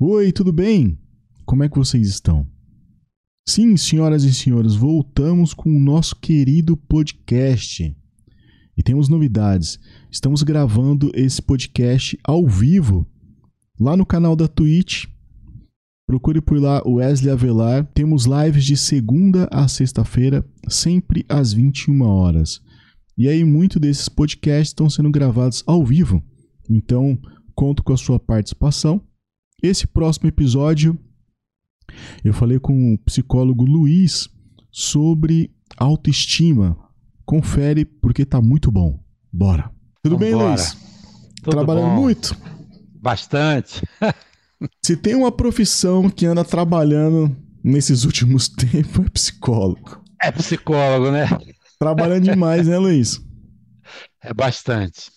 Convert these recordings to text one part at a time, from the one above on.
Oi, tudo bem? Como é que vocês estão? Sim, senhoras e senhores, voltamos com o nosso querido podcast. E temos novidades. Estamos gravando esse podcast ao vivo lá no canal da Twitch. Procure por lá o Wesley Avelar. Temos lives de segunda a sexta-feira, sempre às 21 horas. E aí, muitos desses podcasts estão sendo gravados ao vivo. Então, conto com a sua participação. Esse próximo episódio, eu falei com o psicólogo Luiz sobre autoestima. Confere porque tá muito bom. Bora. Tudo Vambora. bem, Luiz? Tudo Trabalhando bom. muito? Bastante. Se tem uma profissão que anda trabalhando nesses últimos tempos, é psicólogo. É psicólogo, né? Trabalhando demais, né, Luiz? É bastante.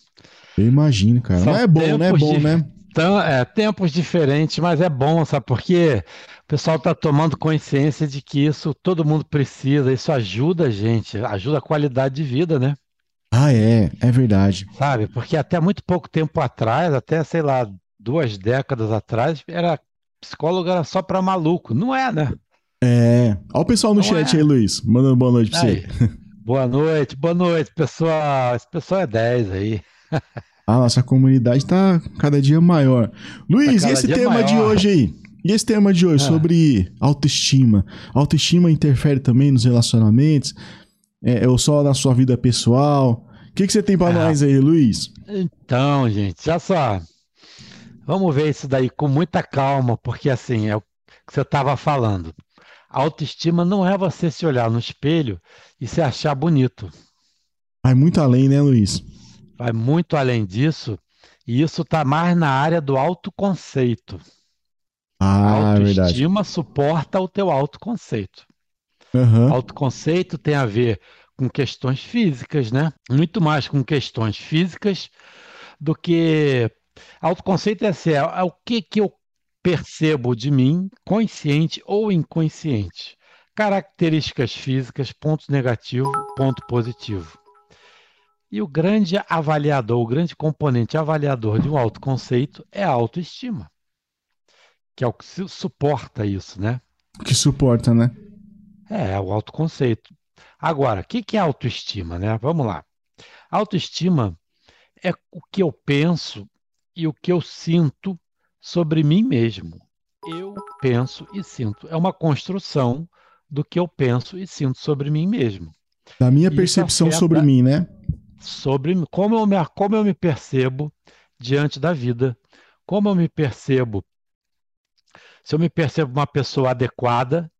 Eu imagino, cara. São Mas é bom, né? É bom, de- né? Então, é, tempos diferentes, mas é bom, sabe? Porque o pessoal está tomando consciência de que isso todo mundo precisa, isso ajuda a gente, ajuda a qualidade de vida, né? Ah, é. É verdade. Sabe? Porque até muito pouco tempo atrás, até, sei lá, duas décadas atrás, era psicólogo era só para maluco. Não é, né? É. Olha o pessoal no Não chat é. aí, Luiz. Mandando boa noite pra você. Boa noite, boa noite, pessoal. Esse pessoal é 10 aí. A nossa comunidade tá cada dia maior. Luiz, Tá e esse tema de maior. hoje aí? E esse tema de hoje Ah. sobre autoestima? Autoestima interfere também nos relacionamentos? É, ou só na sua vida pessoal? O que, que você tem pra Ah. nós aí, Luiz? Então, gente, já só. Vamos ver isso daí com muita calma, porque assim, é o que você estava falando. A autoestima não é você se olhar no espelho e se achar bonito. Vai muito além, né, Luiz? Vai muito além disso, e isso está mais na área do autoconceito. A Ah, é verdade. autoestima suporta o teu autoconceito. Aham. Autoconceito tem a ver com questões físicas, né? Muito mais com questões físicas do que. Autoconceito é assim, é, é o que, que eu percebo de mim, consciente ou inconsciente. Características físicas, pontos negativos, ponto positivo. E o grande avaliador, o grande componente avaliador de um autoconceito é a autoestima, que é o que su- suporta isso, né? Que suporta, né? É, o autoconceito. Agora, o que que é autoestima, né? Vamos lá. Autoestima é o que eu penso e o que eu sinto sobre mim mesmo. Eu penso e sinto. É uma construção do que eu penso e sinto sobre mim mesmo. Da minha Isso percepção afeta- sobre mim, né? Sobre como eu me, como eu me percebo diante da vida, como eu me percebo. Se eu me percebo uma pessoa adequada,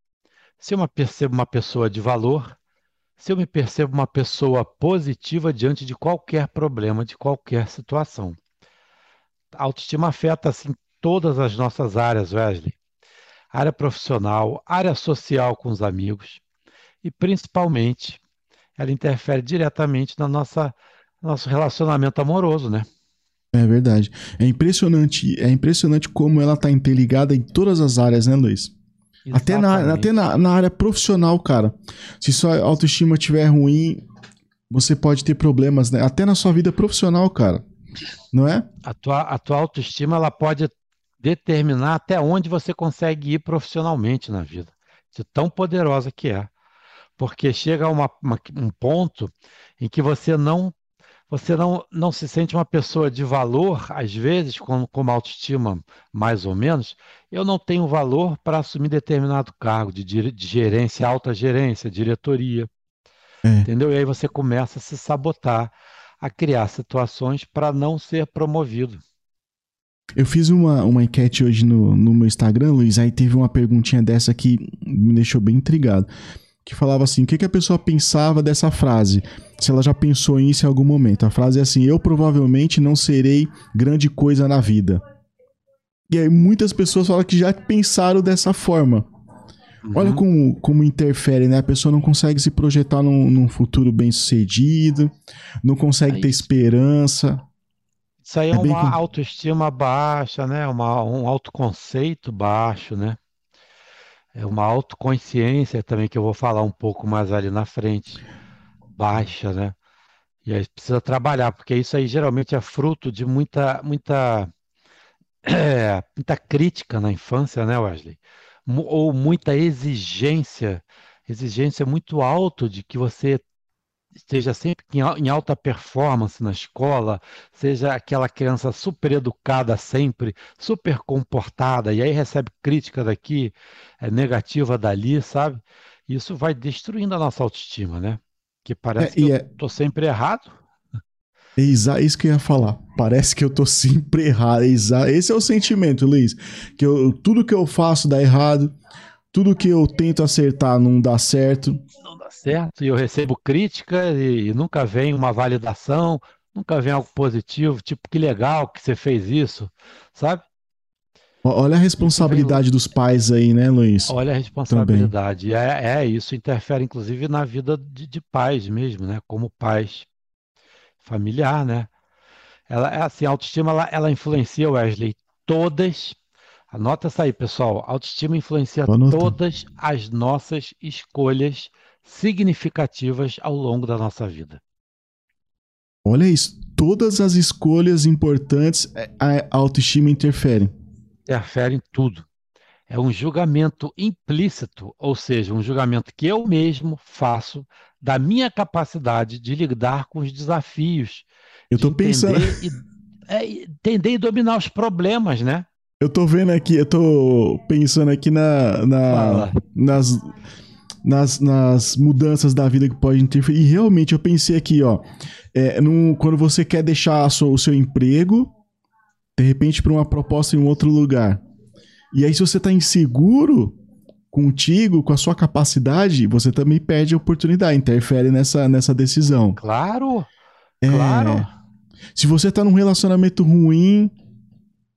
se eu me percebo uma pessoa de valor, se eu me percebo uma pessoa positiva diante de qualquer problema, de qualquer situação. A autoestima afeta assim todas as nossas áreas, Wesley. Área profissional, área social com os amigos e principalmente ela interfere diretamente na nossa nosso relacionamento amoroso, né? É verdade. É impressionante, é impressionante como ela tá interligada em todas as áreas, né, Luiz? Até, na, Exatamente. até na, na área profissional, cara. Se sua autoestima estiver ruim, você pode ter problemas, né? Até na sua vida profissional, cara. Não é? A tua, a tua autoestima ela pode determinar até onde você consegue ir profissionalmente na vida. De tão poderosa que é. Porque chega a uma- uma- um ponto em que você não você não, não se sente uma pessoa de valor, às vezes, com, com uma autoestima mais ou menos, eu não tenho valor para assumir determinado cargo de, de gerência, alta gerência, diretoria. É. Entendeu? E aí você começa a se sabotar, a criar situações para não ser promovido. Eu fiz uma, uma enquete hoje no, no meu Instagram, Luiz, aí teve uma perguntinha dessa que me deixou bem intrigado. Que falava assim: o que, que a pessoa pensava dessa frase? Se ela já pensou nisso em algum momento. A frase é assim: eu provavelmente não serei grande coisa na vida. E aí muitas pessoas falam que já pensaram dessa forma. Olha Uhum. como, como interfere, né? A pessoa não consegue se projetar num, num futuro bem sucedido, não consegue É ter isso. esperança. Isso aí é, É bem uma com- autoestima baixa, né? Uma, um autoconceito baixo, né? É uma autoconsciência também, que eu vou falar um pouco mais ali na frente, baixa, né? E aí precisa trabalhar, porque isso aí geralmente é fruto de muita, muita é, muita crítica na infância, né, Wesley? Ou muita exigência, exigência muito alta de que você esteja sempre em alta performance na escola, seja aquela criança super educada sempre, super comportada, e aí recebe crítica daqui, é, negativa dali, sabe? Isso vai destruindo a nossa autoestima, né? Que parece é, que eu é... tô sempre errado. É isso que eu ia falar. Parece que eu tô sempre errado. Esse é o sentimento, Luiz. Que eu, tudo que eu faço dá errado. Tudo que eu tento acertar não dá certo certo, e eu recebo crítica e nunca vem uma validação, nunca vem algo positivo, tipo, que legal que você fez isso, sabe? Olha a responsabilidade dos pais aí, né, Luiz? Olha a responsabilidade. É, é, isso interfere, inclusive, na vida de, de, pais mesmo, né? Como pais familiar, né? Ela, é assim, a autoestima, ela, ela influencia, Wesley, todas Anota isso aí, pessoal. Autoestima influencia todas as nossas escolhas significativas ao longo da nossa vida. Olha isso, todas as escolhas importantes, é, a autoestima interfere. Interfere em tudo. É um julgamento implícito, ou seja, um julgamento que eu mesmo faço da minha capacidade de lidar com os desafios. Eu estou pensando. E, é, entender e dominar os problemas, né? Eu estou vendo aqui, eu estou pensando aqui na, na nas nas, nas mudanças da vida que pode interferir. E realmente eu pensei aqui, ó, é, num, quando você quer deixar sua, o seu emprego, de repente para uma proposta em um outro lugar. E aí, se você está inseguro contigo, com a sua capacidade, você também perde a oportunidade, interfere nessa, nessa decisão. Claro, é, claro. Se você está num relacionamento ruim,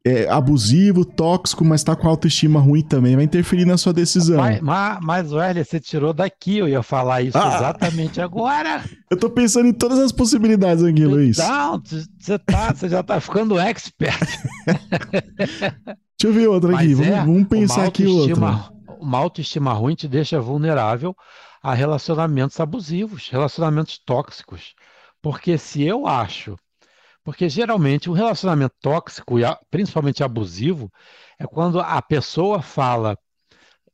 é, abusivo, tóxico, mas tá com autoestima ruim também, vai interferir na sua decisão. Mas, mas, mas Wesley, você tirou daqui, eu ia falar isso ah, exatamente agora. Eu tô pensando em todas as possibilidades aqui, então, Luiz. Não, você, tá, você já tá ficando expert. Deixa eu ver outra aqui, vamos, é, vamos, pensar aqui outra. Uma autoestima ruim te deixa vulnerável a relacionamentos abusivos, relacionamentos tóxicos. Porque se eu acho porque geralmente um relacionamento tóxico, e principalmente abusivo, é quando a pessoa fala: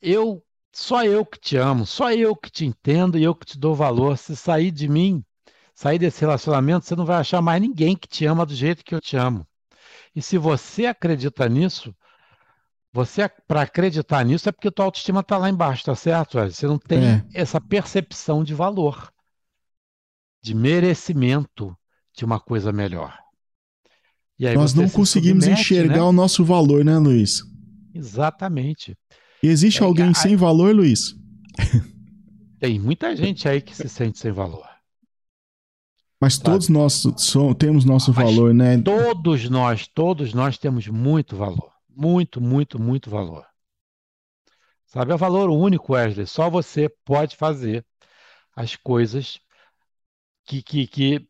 eu só eu que te amo, só eu que te entendo e eu que te dou valor. Se sair de mim, sair desse relacionamento, você não vai achar mais ninguém que te ama do jeito que eu te amo. E se você acredita nisso, você para acreditar nisso é porque tua autoestima está lá embaixo, tá certo? Você não tem é. essa percepção de valor, de merecimento de uma coisa melhor. Nós não conseguimos enxergar né? o nosso valor, né, Luiz? Exatamente. E existe é, alguém a... sem valor, Luiz? Tem muita gente aí que se sente sem valor. Mas Sabe? todos nós somos, temos nosso Mas valor, né? Todos nós, todos nós temos muito valor. Muito, muito, muito valor. Sabe, é valor único, Wesley. Só você pode fazer as coisas que, que, que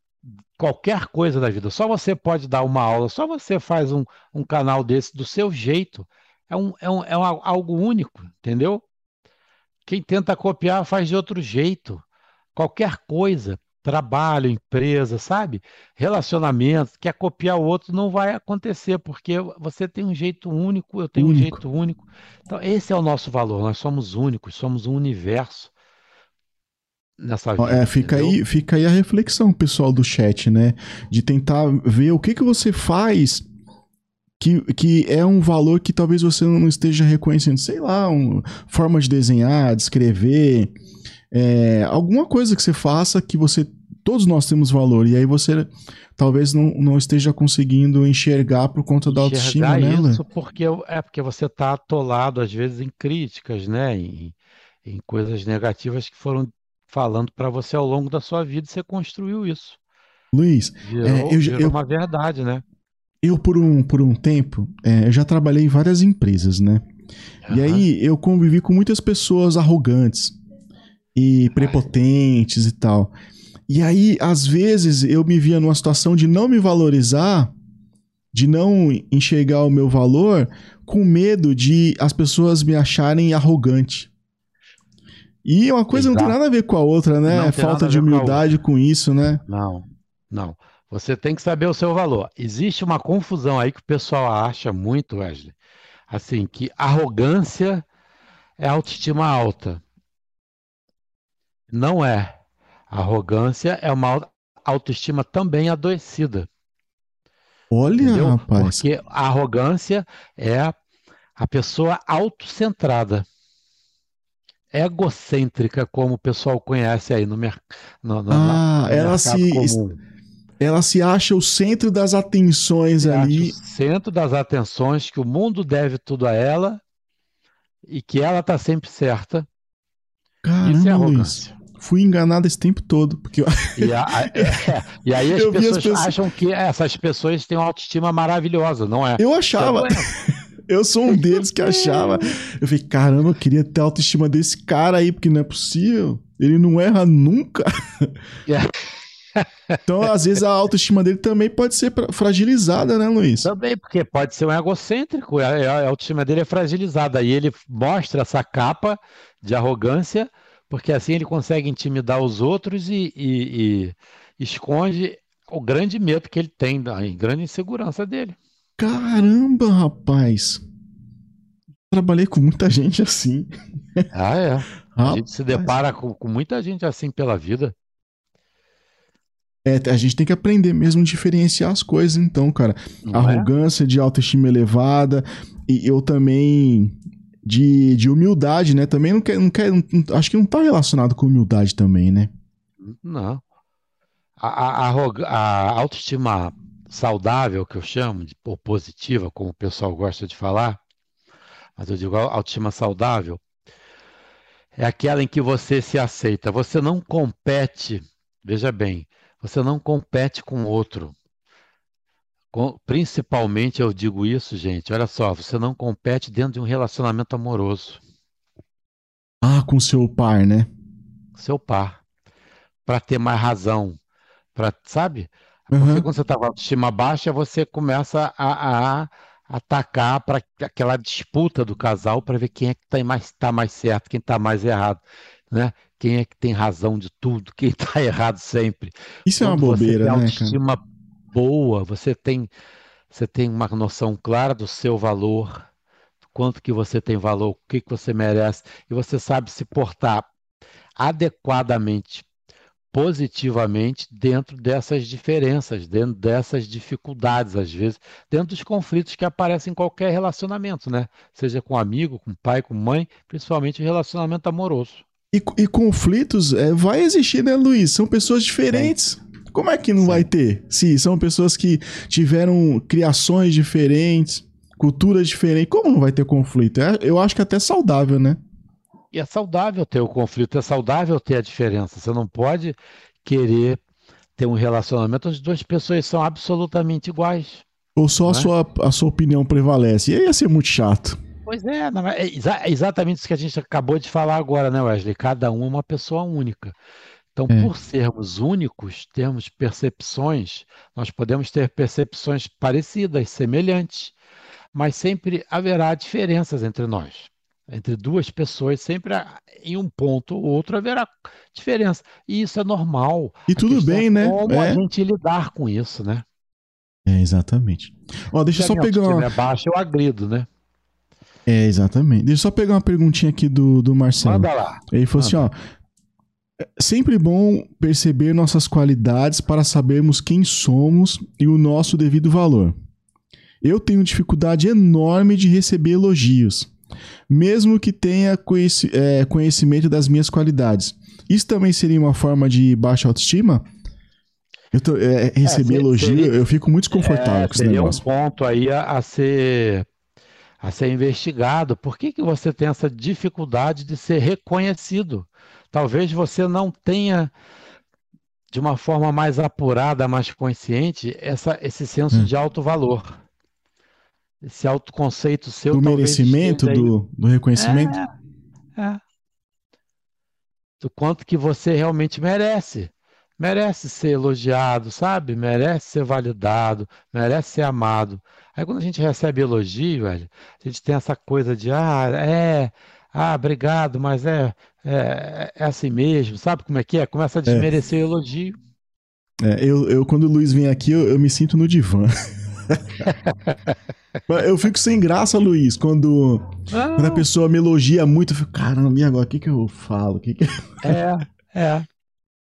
qualquer coisa da vida. Só você pode dar uma aula, só você faz um, um canal desse do seu jeito. É, um, é, um, é um, algo único, entendeu? Quem tenta copiar faz de outro jeito. Qualquer coisa, trabalho, empresa, sabe? Relacionamento, quer copiar o outro, não vai acontecer, porque você tem um jeito único, eu tenho único. um jeito único. Então, esse é o nosso valor. Nós somos únicos, somos um universo nessa vida. É, fica aí, fica aí a reflexão, pessoal do chat, né? De tentar ver o que, que você faz que, que é um valor que talvez você não esteja reconhecendo. Sei lá, um, forma de desenhar, de escrever, é, alguma coisa que você faça que você. Todos nós temos valor, e aí você talvez não, não esteja conseguindo enxergar por conta da autoestima, né? Isso porque é porque você está atolado às vezes em críticas, né? Em, em coisas negativas que foram falando para você ao longo da sua vida, você construiu isso. Luiz, virou, é, eu, virou eu, uma verdade, né? Eu, por um, por um tempo, é, eu já trabalhei em várias empresas, né? Uhum. E aí eu convivi com muitas pessoas arrogantes e prepotentes e tal. E aí, às vezes, eu me via numa situação de não me valorizar, de não enxergar o meu valor, com medo de as pessoas me acharem arrogante. E uma coisa Exato. não tem nada a ver com a outra, né? Não Falta de humildade com, com, isso, né? Não, não. Você tem que saber o seu valor. Existe uma confusão aí que o pessoal acha muito, Wesley. Assim, que arrogância é autoestima alta. Não é. Arrogância é uma autoestima também adoecida. Olha, Entendeu? rapaz. Porque a arrogância é a pessoa autocentrada, egocêntrica, como o pessoal conhece aí no, mer no, no, Ah, no ela mercado se, comum. ela se acha o centro das atenções acha ali. o centro das atenções, que o mundo deve tudo a ela e que ela está sempre certa. Isso é Caramba, Luiz. Fui enganado esse tempo todo. Porque E, a- é, e aí as vi as pessoas pessoas- acham que essas pessoas têm uma autoestima maravilhosa, não é? eu achava. Isso é Eu sou um deles que achava. Eu falei, caramba, eu queria ter a autoestima desse cara aí, porque não é possível. Ele não erra nunca. Então, às vezes, a autoestima dele também pode ser fragilizada, né, Luiz? Também, porque pode ser um egocêntrico, a, a autoestima dele é fragilizada. E ele mostra essa capa de arrogância, porque assim ele consegue intimidar os outros e, e- e esconde o grande medo que ele tem, a grande insegurança dele. Caramba, rapaz. Trabalhei com muita gente assim. Ah, é. A Rapaz. gente se depara com, com muita gente assim pela vida. É, a gente tem que aprender mesmo a diferenciar as coisas, então, cara. Não é? Arrogância de autoestima elevada. E eu também. De, de humildade, né? Também não quer, não quer. não- acho que não tá relacionado com humildade também, né? Não. A, a, a a autoestima saudável, que eu chamo, de, ou positiva, como o pessoal gosta de falar, mas eu digo autoestima saudável, é aquela em que você se aceita. Você não compete, veja bem, você não compete com o outro. Com- principalmente eu digo isso, gente, olha só, você não compete dentro de um relacionamento amoroso. Ah, com seu par, né? seu par, para ter mais razão, para, sabe? Porque Aham. quando você está com a autoestima baixa, você começa a, a atacar para aquela disputa do casal para ver quem é que está mais, tá mais certo, quem está mais errado, né? Quem é que tem razão de tudo, quem está errado sempre. Isso é uma Quando você bobeira, tem né, cara? autoestima boa, você tem, você tem uma noção clara do seu valor, quanto que você tem valor, o que que você merece, e você sabe se portar adequadamente, positivamente dentro dessas diferenças, dentro dessas dificuldades, às vezes, dentro dos conflitos que aparecem em qualquer relacionamento, né? Seja com amigo, com pai, com mãe, principalmente o relacionamento amoroso. E, e conflitos é, vai existir, né, Luiz? São pessoas diferentes. Como é que não Sim. vai ter? Se são pessoas que tiveram criações diferentes, culturas diferentes, como não vai ter conflito? É, eu acho que até saudável, né? E é saudável ter o conflito, é saudável ter a diferença. Você não pode querer ter um relacionamento onde duas pessoas são absolutamente iguais. Ou só a Não é? sua, a sua opinião prevalece. E aí ia ser muito chato. Pois é, não, é exa- é exatamente isso que a gente acabou de falar agora, né, Wesley? Cada um é uma pessoa única. Então, É. por sermos únicos, termos percepções, nós podemos ter percepções parecidas, semelhantes, mas sempre haverá diferenças entre nós. Entre duas pessoas, sempre em um ponto ou outro haverá diferença. E isso é normal. E A tudo questão bem, é né? Como a É. gente lidar com isso, né? É, exatamente. Ó, deixa eu só a pegar uma... é baixa, eu agrido, né? É, exatamente. Deixa eu só pegar uma perguntinha aqui do, do Marcelo. Manda lá. Ele falou assim, ó. "É Sempre bom perceber nossas qualidades para sabermos quem somos e o nosso devido valor. Eu tenho dificuldade enorme de receber elogios, mesmo que tenha conheci- é, conhecimento das minhas qualidades. Isso também seria uma forma de baixa autoestima? Eu tô- é, receber se- elogio, seria- eu fico muito desconfortável É, com esse seria negócio. um ponto aí a, a ser a ser investigado. Por que que você tem essa dificuldade de ser reconhecido? Talvez você não tenha de uma forma mais apurada, mais consciente, essa, esse senso Hum. de alto valor. Esse autoconceito seu Do merecimento, do, do reconhecimento? É. Do quanto que você realmente merece. Merece ser elogiado, sabe? Merece ser validado, merece ser amado. Aí quando a gente recebe elogio, velho, a gente tem essa coisa de, ah, é, ah, obrigado, mas é, é, é assim mesmo, sabe como é que é? Começa a desmerecer o elogio. É, eu, eu, quando o Luiz vem aqui, eu, eu me sinto no divã. eu fico sem graça, Luiz, quando, ah. quando a pessoa me elogia muito. Eu fico, caramba, e agora? O que, que eu falo? Que que... É, é.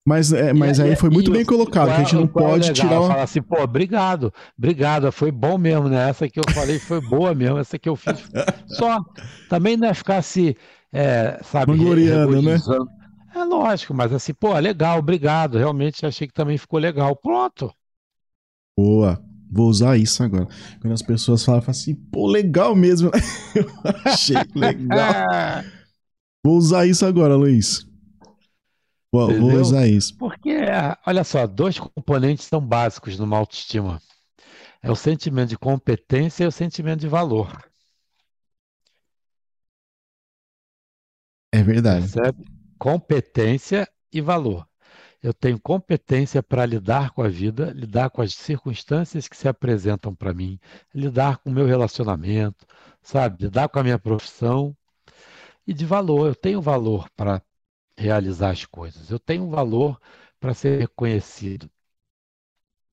Mas, é, mas e, aí foi muito bem colocado, que a gente não pode tirar. Uma... Falar assim, pô, obrigado, obrigado, foi bom mesmo, né? Essa que eu falei foi boa mesmo, essa que eu fiz. Só, também não é ficar se, é, sabe, Mangoriano, né? É lógico, mas assim, pô, legal, obrigado. Realmente achei que também ficou legal. Pronto. Boa. Vou usar isso agora. Quando as pessoas falam, falam assim, pô, legal mesmo. Eu achei legal. Vou usar isso agora, Luiz. Vou, vou, usar isso. Porque, olha só, dois componentes são básicos numa autoestima. É o sentimento de competência e o sentimento de valor. É verdade. Percebe? competência e valor. Eu tenho competência para lidar com a vida, lidar com as circunstâncias que se apresentam para mim, lidar com o meu relacionamento, sabe? Lidar com a minha profissão. E de valor, eu tenho valor para realizar as coisas, eu tenho valor para ser reconhecido.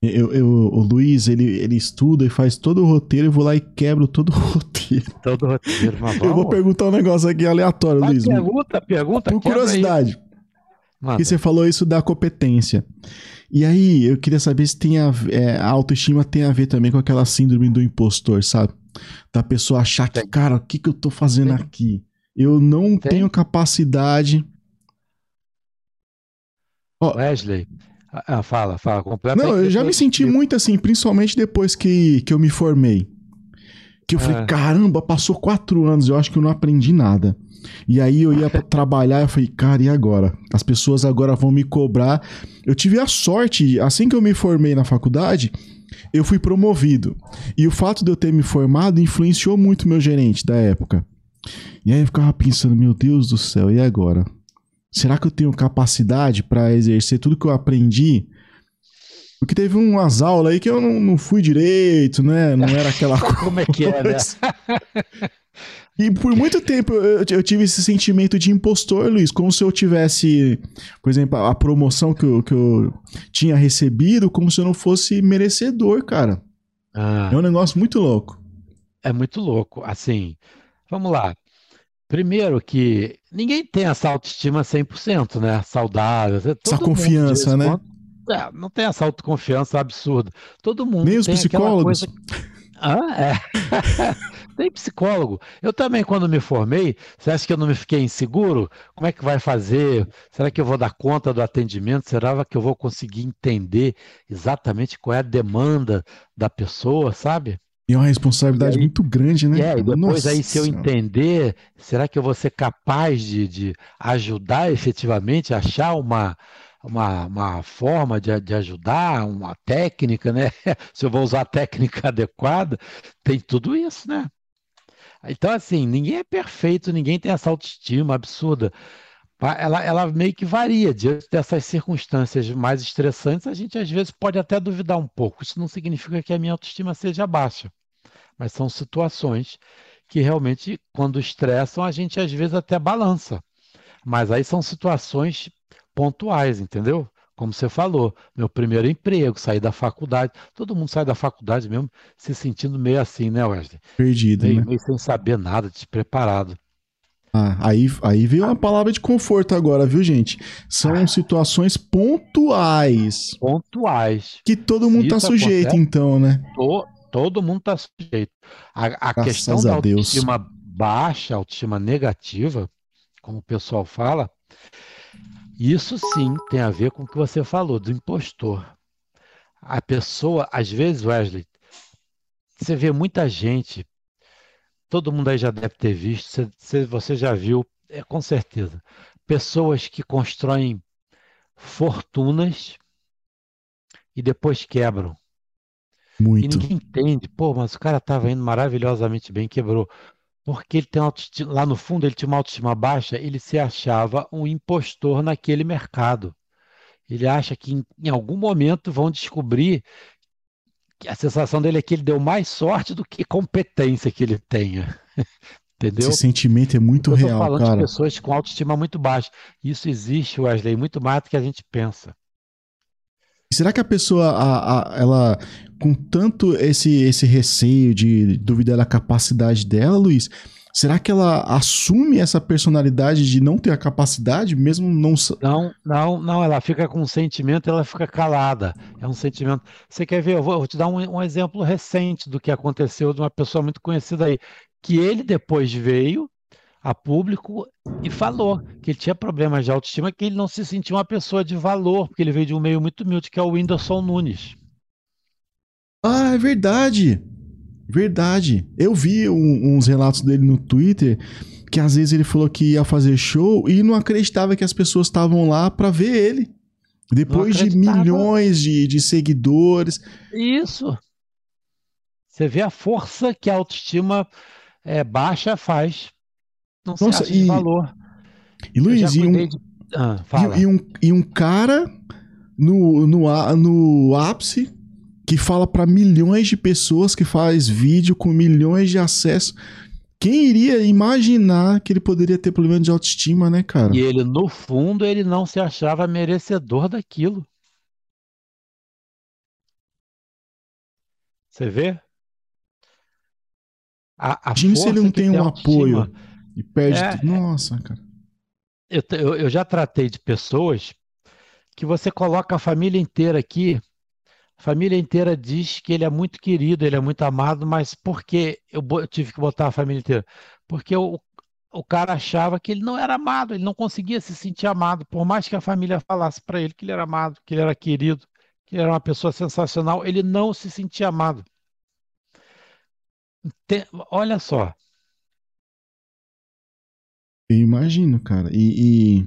Eu, eu, o Luiz, ele, ele estuda e faz todo o roteiro, eu vou lá e quebro todo o roteiro. Todo o roteiro, mas. Eu vou perguntar um negócio aqui aleatório, Vai, Luiz. Pergunta, pergunta. Por curiosidade. Porque você falou isso da competência. E aí, eu queria saber se tem a, é, a autoestima tem a ver também com aquela síndrome do impostor, sabe? Da pessoa achar que, cara, o que, que eu tô fazendo tem. aqui? Eu não tem. tenho capacidade. Oh, Wesley, ah, fala, fala, completa. Não, eu já me senti muito assim, principalmente depois que, que eu me formei. Que eu falei, é. caramba, passou quatro anos, eu acho que eu não aprendi nada. E aí eu ia trabalhar, eu falei, cara, e agora? As pessoas agora vão me cobrar. Eu tive a sorte, assim que eu me formei na faculdade, eu fui promovido. E o fato de eu ter me formado influenciou muito meu gerente da época. E aí eu ficava pensando, meu Deus do céu, e agora? Será que eu tenho capacidade para exercer tudo que eu aprendi? Porque teve umas aulas aí que eu não, não fui direito, né? Não era aquela coisa. Como é que é, né? E por muito tempo eu, eu, tive esse sentimento de impostor, Luiz, como se eu tivesse, por exemplo, a promoção que eu, que eu tinha recebido, como se eu não fosse merecedor, cara. Ah, é um negócio muito louco. É muito louco. Assim, vamos lá. Primeiro que ninguém tem essa autoestima 100%, né? Saudável. Todo essa confiança, né? É, não tem essa autoconfiança absurda. Todo mundo Nem os psicólogos. Coisa... Ah, é. tem psicólogo. Eu também, quando me formei, você acha que eu não me fiquei inseguro? Como é que vai fazer? Será que eu vou dar conta do atendimento? Será que eu vou conseguir entender exatamente qual é a demanda da pessoa, sabe? E é uma responsabilidade aí, muito grande, né? É, e depois Nossa aí, se eu entender, será que eu vou ser capaz de, de ajudar efetivamente, achar uma, uma, uma forma de, de ajudar, uma técnica, né? se eu vou usar a técnica adequada, tem tudo isso, né? Então, assim, ninguém é perfeito, ninguém tem essa autoestima absurda. Ela, ela meio que varia diante dessas circunstâncias mais estressantes. A gente às vezes pode até duvidar um pouco. Isso não significa que a minha autoestima seja baixa, mas são situações que realmente, quando estressam, a gente às vezes até balança. Mas aí são situações pontuais, entendeu? Como você falou, meu primeiro emprego, sair da faculdade. Todo mundo sai da faculdade mesmo se sentindo meio assim, né, Wesley? Perdido, meio, né? meio sem saber nada, despreparado. Ah, aí, aí veio uma palavra de conforto agora, viu, gente? São ah. situações pontuais. Pontuais. Que todo mundo tá sujeito, acontece, então, né? To, todo mundo tá sujeito. A, a questão da autoestima Deus. baixa, autoestima negativa, como o pessoal fala, isso sim tem a ver com o que você falou, do impostor. A pessoa, às vezes, Wesley, você vê muita gente todo mundo aí já deve ter visto, você, você já viu, é, com certeza, pessoas que constroem fortunas e depois quebram. Muito. E ninguém entende, pô, mas o cara estava indo maravilhosamente bem, quebrou. Porque ele tem autoestima, lá no fundo ele tinha uma autoestima baixa, ele se achava um impostor naquele mercado. Ele acha que em, em algum momento vão descobrir a sensação dele é que ele deu mais sorte do que competência que ele tenha. Entendeu? Esse sentimento é muito eu real, falando cara. de pessoas com autoestima muito baixa. Isso existe, Wesley, muito mais do que a gente pensa. Será que a pessoa, a, a, ela, com tanto esse, esse receio de duvidar da capacidade dela, Luiz, será que ela assume essa personalidade de não ter a capacidade, mesmo não. Não, não, não, ela fica com um sentimento, ela fica calada. É um sentimento. Você quer ver? Eu vou, eu vou te dar um, um exemplo recente do que aconteceu de uma pessoa muito conhecida aí. Que ele depois veio a público e falou que ele tinha problemas de autoestima, que ele não se sentia uma pessoa de valor, porque ele veio de um meio muito humilde, que é o Whindersson Nunes. Ah, é verdade. Verdade. Eu vi um, uns relatos dele no Twitter que às vezes ele falou que ia fazer show e não acreditava que as pessoas estavam lá para ver ele. Depois de milhões de, de seguidores. Isso. Você vê a força que a autoestima é, baixa faz não Nossa, se acha e, valor. E Luiz, e um, de... ah, e, e, um, e um cara no, no, no ápice que fala para milhões de pessoas, que faz vídeo com milhões de acessos. Quem iria imaginar que ele poderia ter problema de autoestima, né, cara? E ele, no fundo, ele não se achava merecedor daquilo. Você vê? A, a se ele não tem um apoio e perde. É. Nossa, cara. Eu, eu, eu já tratei de pessoas que você coloca a família inteira aqui. A família inteira diz que ele é muito querido, ele é muito amado, mas por que eu, eu tive que botar a família inteira? Porque o, o cara achava que ele não era amado, ele não conseguia se sentir amado, por mais que a família falasse para ele que ele era amado, que ele era querido, que ele era uma pessoa sensacional, ele não se sentia amado. Tem, olha só, eu imagino, cara. E,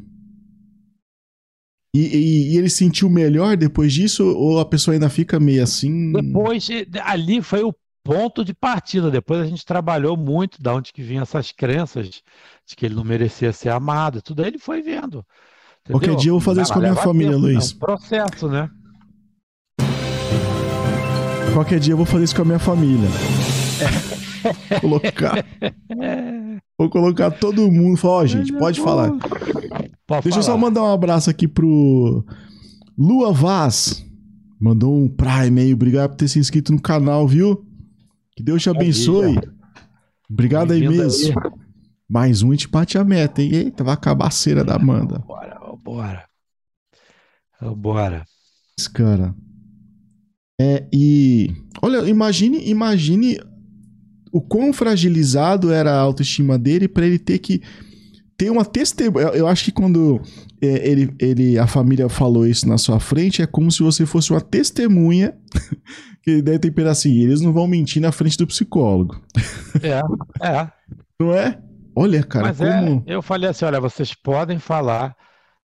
e, e, e, ele sentiu melhor depois disso? Ou a pessoa ainda fica meio assim? Depois, ali foi o ponto de partida. Depois a gente trabalhou muito da onde que vinham essas crenças de que ele não merecia ser amado. Tudo aí ele foi vendo. Entendeu? Qualquer dia eu vou fazer isso com a minha família, tempo, Luiz. É um processo, né? Qualquer dia eu vou fazer isso com a minha família. Colocar. Vou colocar todo mundo. Falar, ó, oh, gente, pode falar. Pode Deixa falar. eu só mandar um abraço aqui pro Lua Vaz. Mandou um Prime aí. Obrigado por ter se inscrito no canal, viu? Que Deus te abençoe. Obrigado aí mesmo. Mais um e te bate a meta, hein? Eita, vai acabar a cera da Amanda. Bora, bora. Bora. Esse cara. É, e. Olha, imagine, imagine o quão fragilizado era a autoestima dele para ele ter que ter uma testemunha. Eu acho que quando é, ele, ele, a família falou isso na sua frente, é como se você fosse uma testemunha. que deve ter pensado assim: eles não vão mentir na frente do psicólogo. É, é. Não é? Olha, cara, Mas é, como. É, eu falei assim: olha, vocês podem falar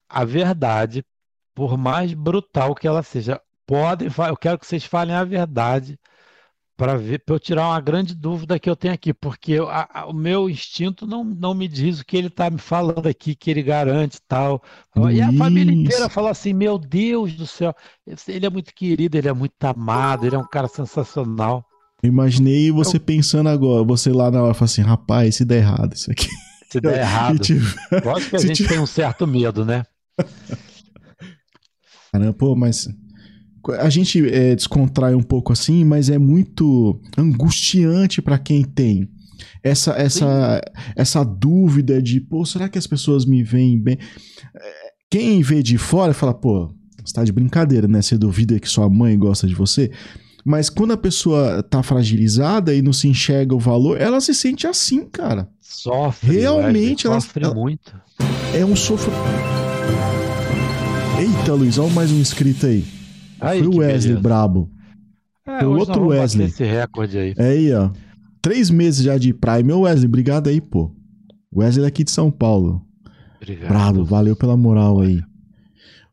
a verdade, por mais brutal que ela seja. Podem, eu quero que vocês falem a verdade para ver, para eu tirar uma grande dúvida que eu tenho aqui, porque a, a, o meu instinto não, não me diz o que ele está me falando aqui, que ele garante tal. Luiz. E a família inteira fala assim: meu Deus do céu, ele é muito querido, ele é muito amado, ele é um cara sensacional. imaginei você eu... pensando agora, você lá na hora, fala assim: rapaz, se der errado isso aqui. Se der errado. Tiver... Lógico que a gente tiver... tem um certo medo, né? Caramba, pô, mas a gente é, descontrai um pouco assim, mas é muito angustiante para quem tem essa essa essa dúvida de, pô, será que as pessoas me veem bem? É, quem vê de fora fala, pô, você tá de brincadeira, né? Você duvida que sua mãe gosta de você? Mas quando a pessoa tá fragilizada e não se enxerga o valor, ela se sente assim, cara. Sofre. Realmente ela sofre ela, muito. É um sofrimento. Eita, Luiz, olha mais um inscrito aí. Aí, Foi o Wesley beleza. brabo. É, Foi o outro Wesley. Esse recorde aí. É aí, ó. Três meses já de Prime. Ô, Wesley, obrigado aí, pô. Wesley daqui de São Paulo. Obrigado. Brabo, valeu pela moral aí.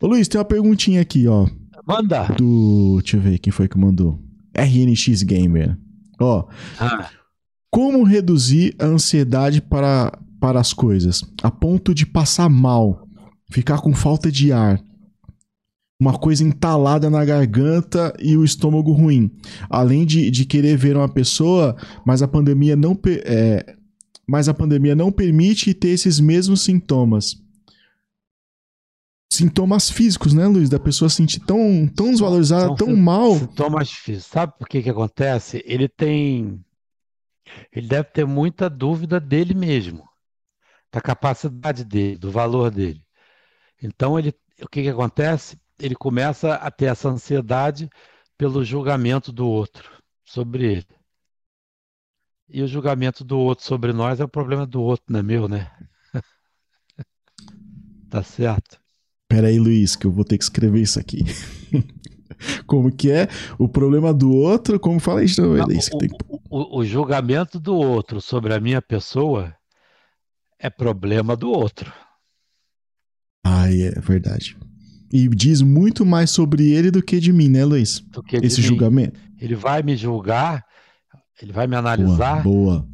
Ô, Luiz, tem uma perguntinha aqui, ó. Manda. Do. Deixa eu ver quem foi que mandou. RNX Gamer. Ó. Ah. Como reduzir a ansiedade para, para as coisas? A ponto de passar mal, ficar com falta de ar, uma coisa entalada na garganta e o estômago ruim. Além de, de querer ver uma pessoa, mas a pandemia não é, mas a pandemia não permite ter esses mesmos sintomas. sintomas físicos, né, Luiz? Da pessoa se sentir tão, tão desvalorizada, tão mal. Sintomas físicos. Sabe por que que acontece? Ele tem. Ele deve ter muita dúvida dele mesmo, da capacidade dele, do valor dele. Então, ele, o que que acontece? Ele começa a ter essa ansiedade pelo julgamento do outro sobre ele. E o julgamento do outro sobre nós é o problema do outro, não é meu, né? tá certo? Pera aí, Luiz, que eu vou ter que escrever isso aqui. como que é? O problema do outro, como fala isso? Não, é isso que tem... o, o julgamento do outro sobre a minha pessoa é problema do outro. Ah, é verdade. E diz muito mais sobre ele do que de mim, né, Luiz? Esse julgamento. Ele vai me julgar, ele vai me analisar boa, boa.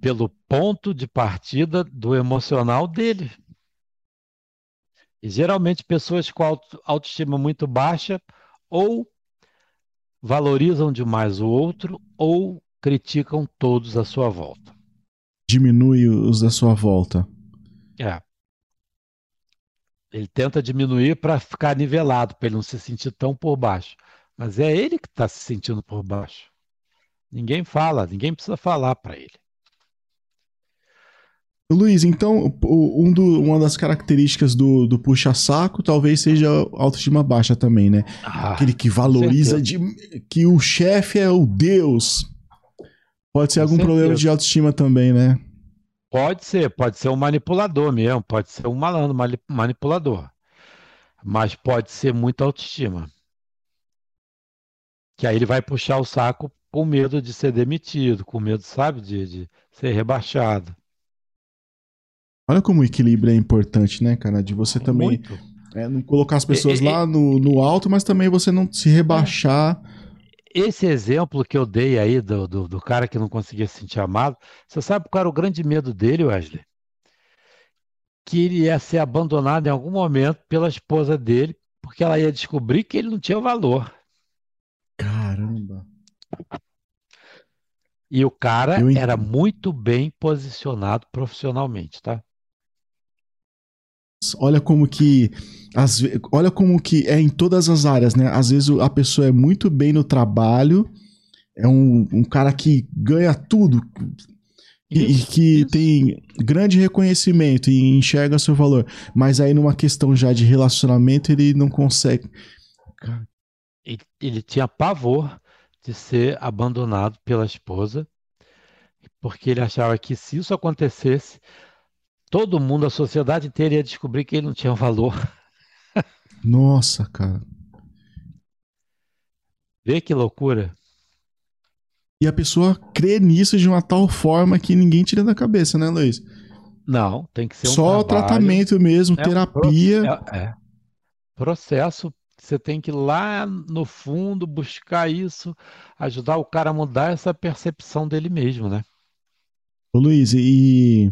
pelo ponto de partida do emocional dele. E geralmente pessoas com autoestima muito baixa ou valorizam demais o outro ou criticam todos à sua volta. Diminui os da sua volta. É. Ele tenta diminuir para ficar nivelado, para ele não se sentir tão por baixo. Mas é ele que está se sentindo por baixo. Ninguém fala, ninguém precisa falar para ele. Luiz, então, um do, uma das características do, do puxa-saco talvez seja a autoestima baixa também, né? Ah, Aquele que valoriza de, que o chefe é o Deus. Pode ser com algum certeza. problema de autoestima também, né? Pode ser, pode ser um manipulador mesmo, pode ser um malandro manipulador. Mas pode ser muita autoestima. Que aí ele vai puxar o saco com medo de ser demitido, com medo, sabe, de, de ser rebaixado. Olha como o equilíbrio é importante, né, cara? De você também é, não colocar as pessoas lá no, no alto, mas também você não se rebaixar. Esse exemplo que eu dei aí do, do, do cara que não conseguia se sentir amado, você sabe qual era o grande medo dele, Wesley? Que ele ia ser abandonado em algum momento pela esposa dele, porque ela ia descobrir que ele não tinha valor. Caramba! E o cara era muito bem posicionado profissionalmente, tá? Olha como que as, olha como que é em todas as áreas, né? Às vezes a pessoa é muito bem no trabalho, é um, um cara que ganha tudo e, isso, que isso. tem grande reconhecimento e enxerga seu valor, mas aí numa questão já de relacionamento ele não consegue. Ele, ele tinha pavor de ser abandonado pela esposa, porque ele achava que se isso acontecesse, todo mundo, a sociedade inteira ia descobrir que ele não tinha valor. Nossa, cara. Vê que loucura. E a pessoa crê nisso de uma tal forma que ninguém tira da cabeça, né, Luiz? Não, tem que ser um Só trabalho, tratamento mesmo, é terapia. Um é, é. Processo, você tem que ir lá no fundo buscar isso, ajudar o cara a mudar essa percepção dele mesmo, né? Ô Luiz, e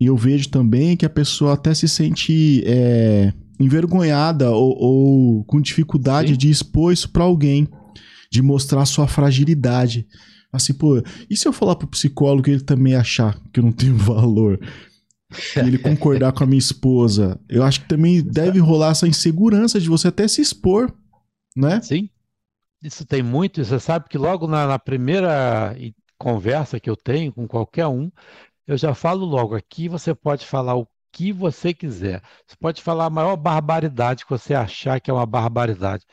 e eu vejo também que a pessoa até se sente é, envergonhada ou, ou, com dificuldade Sim. de expor isso para alguém, de mostrar sua fragilidade. Assim, pô, e se eu falar pro psicólogo e ele também achar que eu não tenho valor? E ele concordar com a minha esposa? Eu acho que também deve rolar essa insegurança de você até se expor, né? Sim. Isso tem muito, você sabe que logo na, na primeira conversa que eu tenho com qualquer um, eu já falo logo, aqui você pode falar o que você quiser. Você pode falar a maior barbaridade que você achar que é uma barbaridade,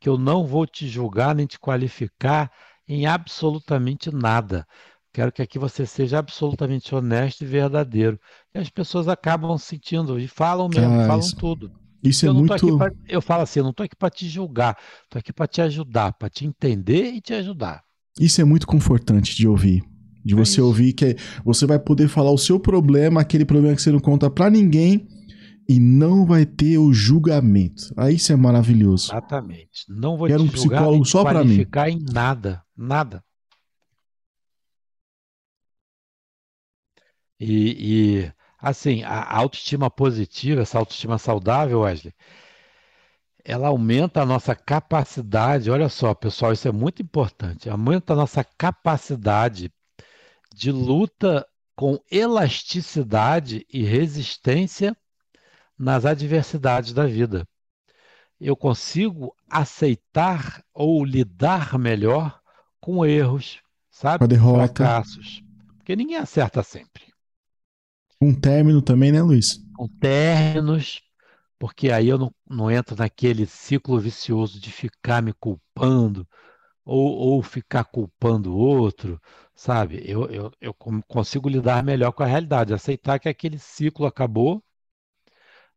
que eu não vou te julgar nem te qualificar em absolutamente nada. Quero que aqui você seja absolutamente honesto e verdadeiro. E as pessoas acabam sentindo e falam mesmo, ah, falam isso, tudo. Isso é eu é muito. Pra, eu falo assim, eu não estou aqui para te julgar, estou aqui para te ajudar, para te entender e te ajudar. Isso é muito confortante de ouvir. De é você é ouvir que você vai poder falar o seu problema, aquele problema que você não conta para ninguém, e não vai ter o julgamento. Aí isso é maravilhoso. Exatamente. Não vou Quero um psicólogo só para mim. em nada, nada. E, e, assim, a autoestima positiva, essa autoestima saudável, Wesley, ela aumenta a nossa capacidade. Olha só, pessoal, isso é muito importante. Aumenta a nossa capacidade de luta com elasticidade e resistência nas adversidades da vida. Eu consigo aceitar ou lidar melhor com erros, sabe? Com. Fracassos. Porque ninguém acerta sempre. Um término também, né, Luiz? Com términos, porque aí eu não, não entro naquele ciclo vicioso de ficar me culpando ou, ou ficar culpando o outro, sabe? Eu, eu, eu consigo lidar melhor com a realidade, aceitar que aquele ciclo acabou,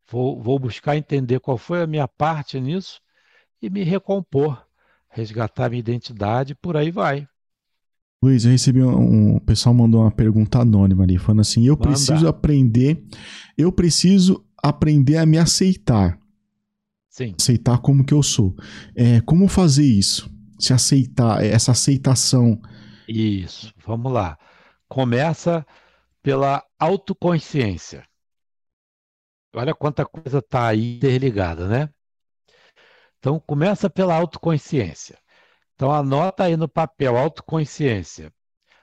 vou, vou buscar entender qual foi a minha parte nisso e me recompor, resgatar minha identidade, por aí vai. Luiz, eu recebi um, um pessoal mandou uma pergunta anônima ali, falando assim: eu Manda. preciso aprender, eu preciso aprender a me aceitar. Sim. Aceitar como que eu sou. É, como fazer isso? Se aceitar, essa aceitação. Isso, vamos lá. Começa pela autoconsciência. Olha quanta coisa está aí interligada, né? Então, começa pela autoconsciência. Então, anota aí no papel autoconsciência.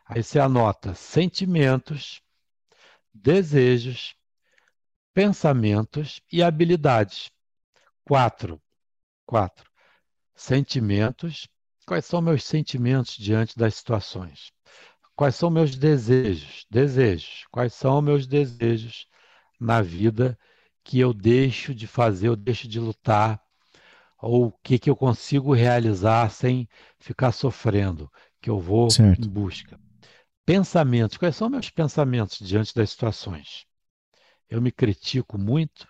Aí você anota sentimentos, desejos, pensamentos e habilidades. Quatro. Quatro. Sentimentos. Quais são meus sentimentos diante das situações? Quais são meus desejos? Desejos. Quais são meus desejos na vida que eu deixo de fazer, eu deixo de lutar, ou o que, que eu consigo realizar sem ficar sofrendo, que eu vou certo. em busca. Pensamentos. Quais são meus pensamentos diante das situações? eu me critico muito,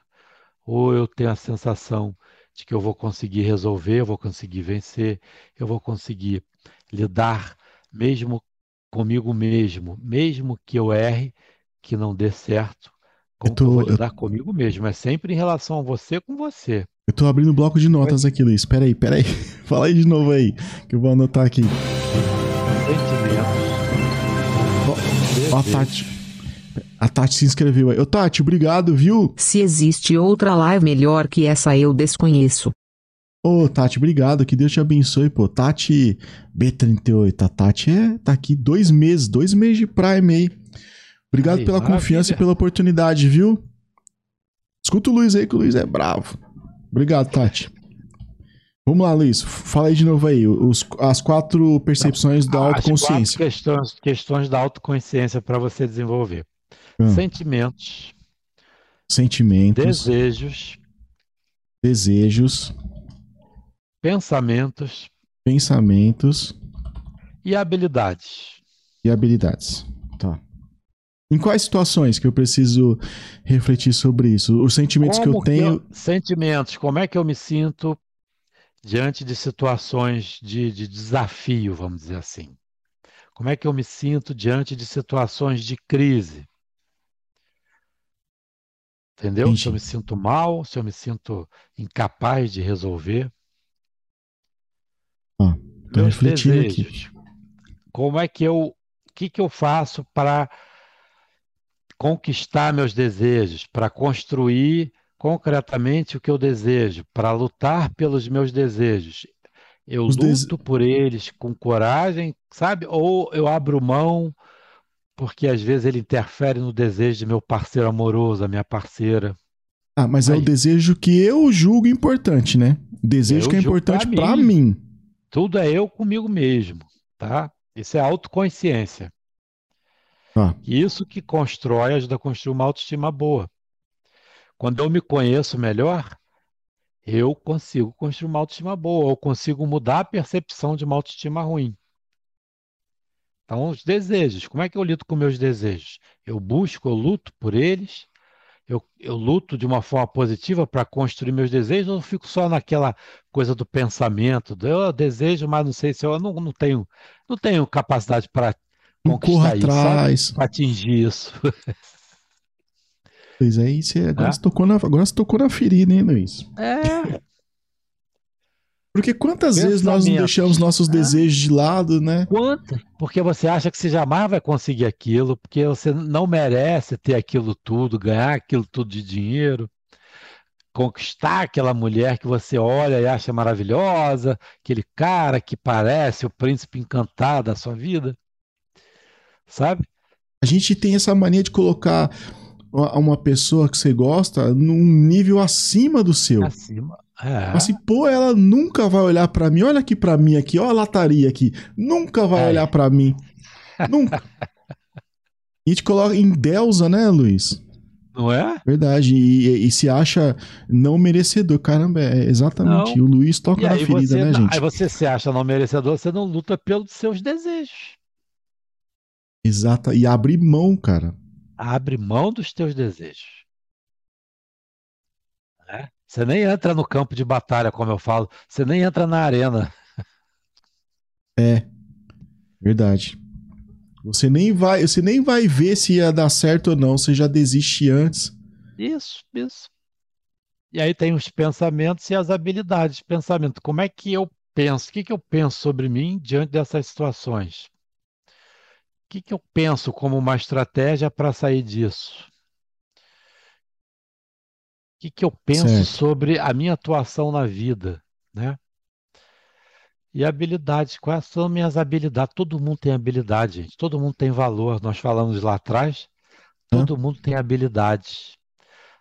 ou eu tenho a sensação de que eu vou conseguir resolver, eu vou conseguir vencer, eu vou conseguir lidar mesmo comigo mesmo, mesmo que eu erre, que não dê certo, como eu, tô, eu vou lidar eu... comigo mesmo. É sempre em relação a você com você. Eu tô abrindo bloco de notas aqui, Luiz. Peraí, aí, aí. Fala aí de novo aí, que eu vou anotar aqui. Sentimentos. Ó, ó a Tati. A Tati se inscreveu aí. Ô, Tati, obrigado, viu? Se existe outra live melhor que essa, eu desconheço. Ô, Tati, obrigado. Que Deus te abençoe, pô. Tati B38. A Tati é, tá aqui dois meses, dois meses de Prime aí. Obrigado aí, pela maravilha. confiança e pela oportunidade, viu? Escuta o Luiz aí, que o Luiz é bravo. Obrigado, Tati. Vamos lá, Luiz. Fala aí de novo aí. Os, as quatro percepções da autoconsciência. As quatro questões, questões da autoconsciência para você desenvolver. Hum. Sentimentos. Sentimentos. Desejos. Desejos. Pensamentos. Pensamentos. E habilidades. E habilidades. Tá. Em quais situações que eu preciso refletir sobre isso? Os sentimentos como que eu tenho. Que eu... Sentimentos, como é que eu me sinto diante de situações de, de desafio, vamos dizer assim? Como é que eu me sinto diante de situações de crise? Entendeu? Entendi. Se eu me sinto mal, se eu me sinto incapaz de resolver. Ah, tô Meus refletindo desejos. aqui. Como é que eu. O que, que eu faço para conquistar meus desejos, para construir concretamente o que eu desejo, para lutar pelos meus desejos? Eu Os luto des... por eles com coragem, sabe? Ou eu abro mão porque às vezes ele interfere no desejo de meu parceiro amoroso, a minha parceira. Ah, mas Aí. é o desejo que eu julgo importante, né? Desejo eu que é importante para mim. mim. Tudo é eu comigo mesmo, tá? Isso é autoconsciência. Ah. Isso que constrói, ajuda a construir uma autoestima boa. Quando eu me conheço melhor, eu consigo construir uma autoestima boa, ou consigo mudar a percepção de uma autoestima ruim. Então, os desejos. Como é que eu lido com meus desejos? Eu busco, eu luto por eles, eu, eu luto de uma forma positiva para construir meus desejos, ou eu fico só naquela coisa do pensamento, do, eu desejo, mas não sei se eu, não, não tenho não tenho capacidade para conquistar isso, para atingir isso. Pois é, você, agora, é? Você tocou na, agora você tocou na ferida, hein, Luiz? É. Porque quantas vezes nós não deixamos nossos desejos de lado, né? Quantas? Porque você acha que você jamais vai conseguir aquilo, porque você não merece ter aquilo tudo, ganhar aquilo tudo de dinheiro, conquistar aquela mulher que você olha e acha maravilhosa, aquele cara que parece o príncipe encantado da sua vida. Sabe? A gente tem essa mania de colocar uma pessoa que você gosta num nível acima do seu. Acima. É. Assim, pô, ela nunca vai olhar pra mim. Olha aqui pra mim aqui, ó a lataria aqui. Nunca vai É. olhar pra mim. Nunca. E te coloca em deusa, né, Luiz? Não é? Verdade. E, e- e se acha não merecedor. Caramba, é exatamente. Não. O Luiz toca E na ferida, você, né, gente? aí você se acha não merecedor, você não luta pelos seus desejos. Exata. E abre mão, cara. Abre mão dos teus desejos. Você nem entra no campo de batalha, como eu falo. Você nem entra na arena. É. Verdade. Você nem vai, você nem vai ver se ia dar certo ou não. Você já desiste antes. Isso, isso. E aí tem os pensamentos e as habilidades. Pensamento, como é que eu penso? O que que eu penso sobre mim diante dessas situações? O que que eu penso como uma estratégia para sair disso? O que que eu penso Certo. sobre a minha atuação na vida, né? E habilidades, quais são minhas habilidades? Todo mundo tem habilidade, gente. Todo mundo tem valor. Nós falamos lá atrás, todo mundo tem habilidades.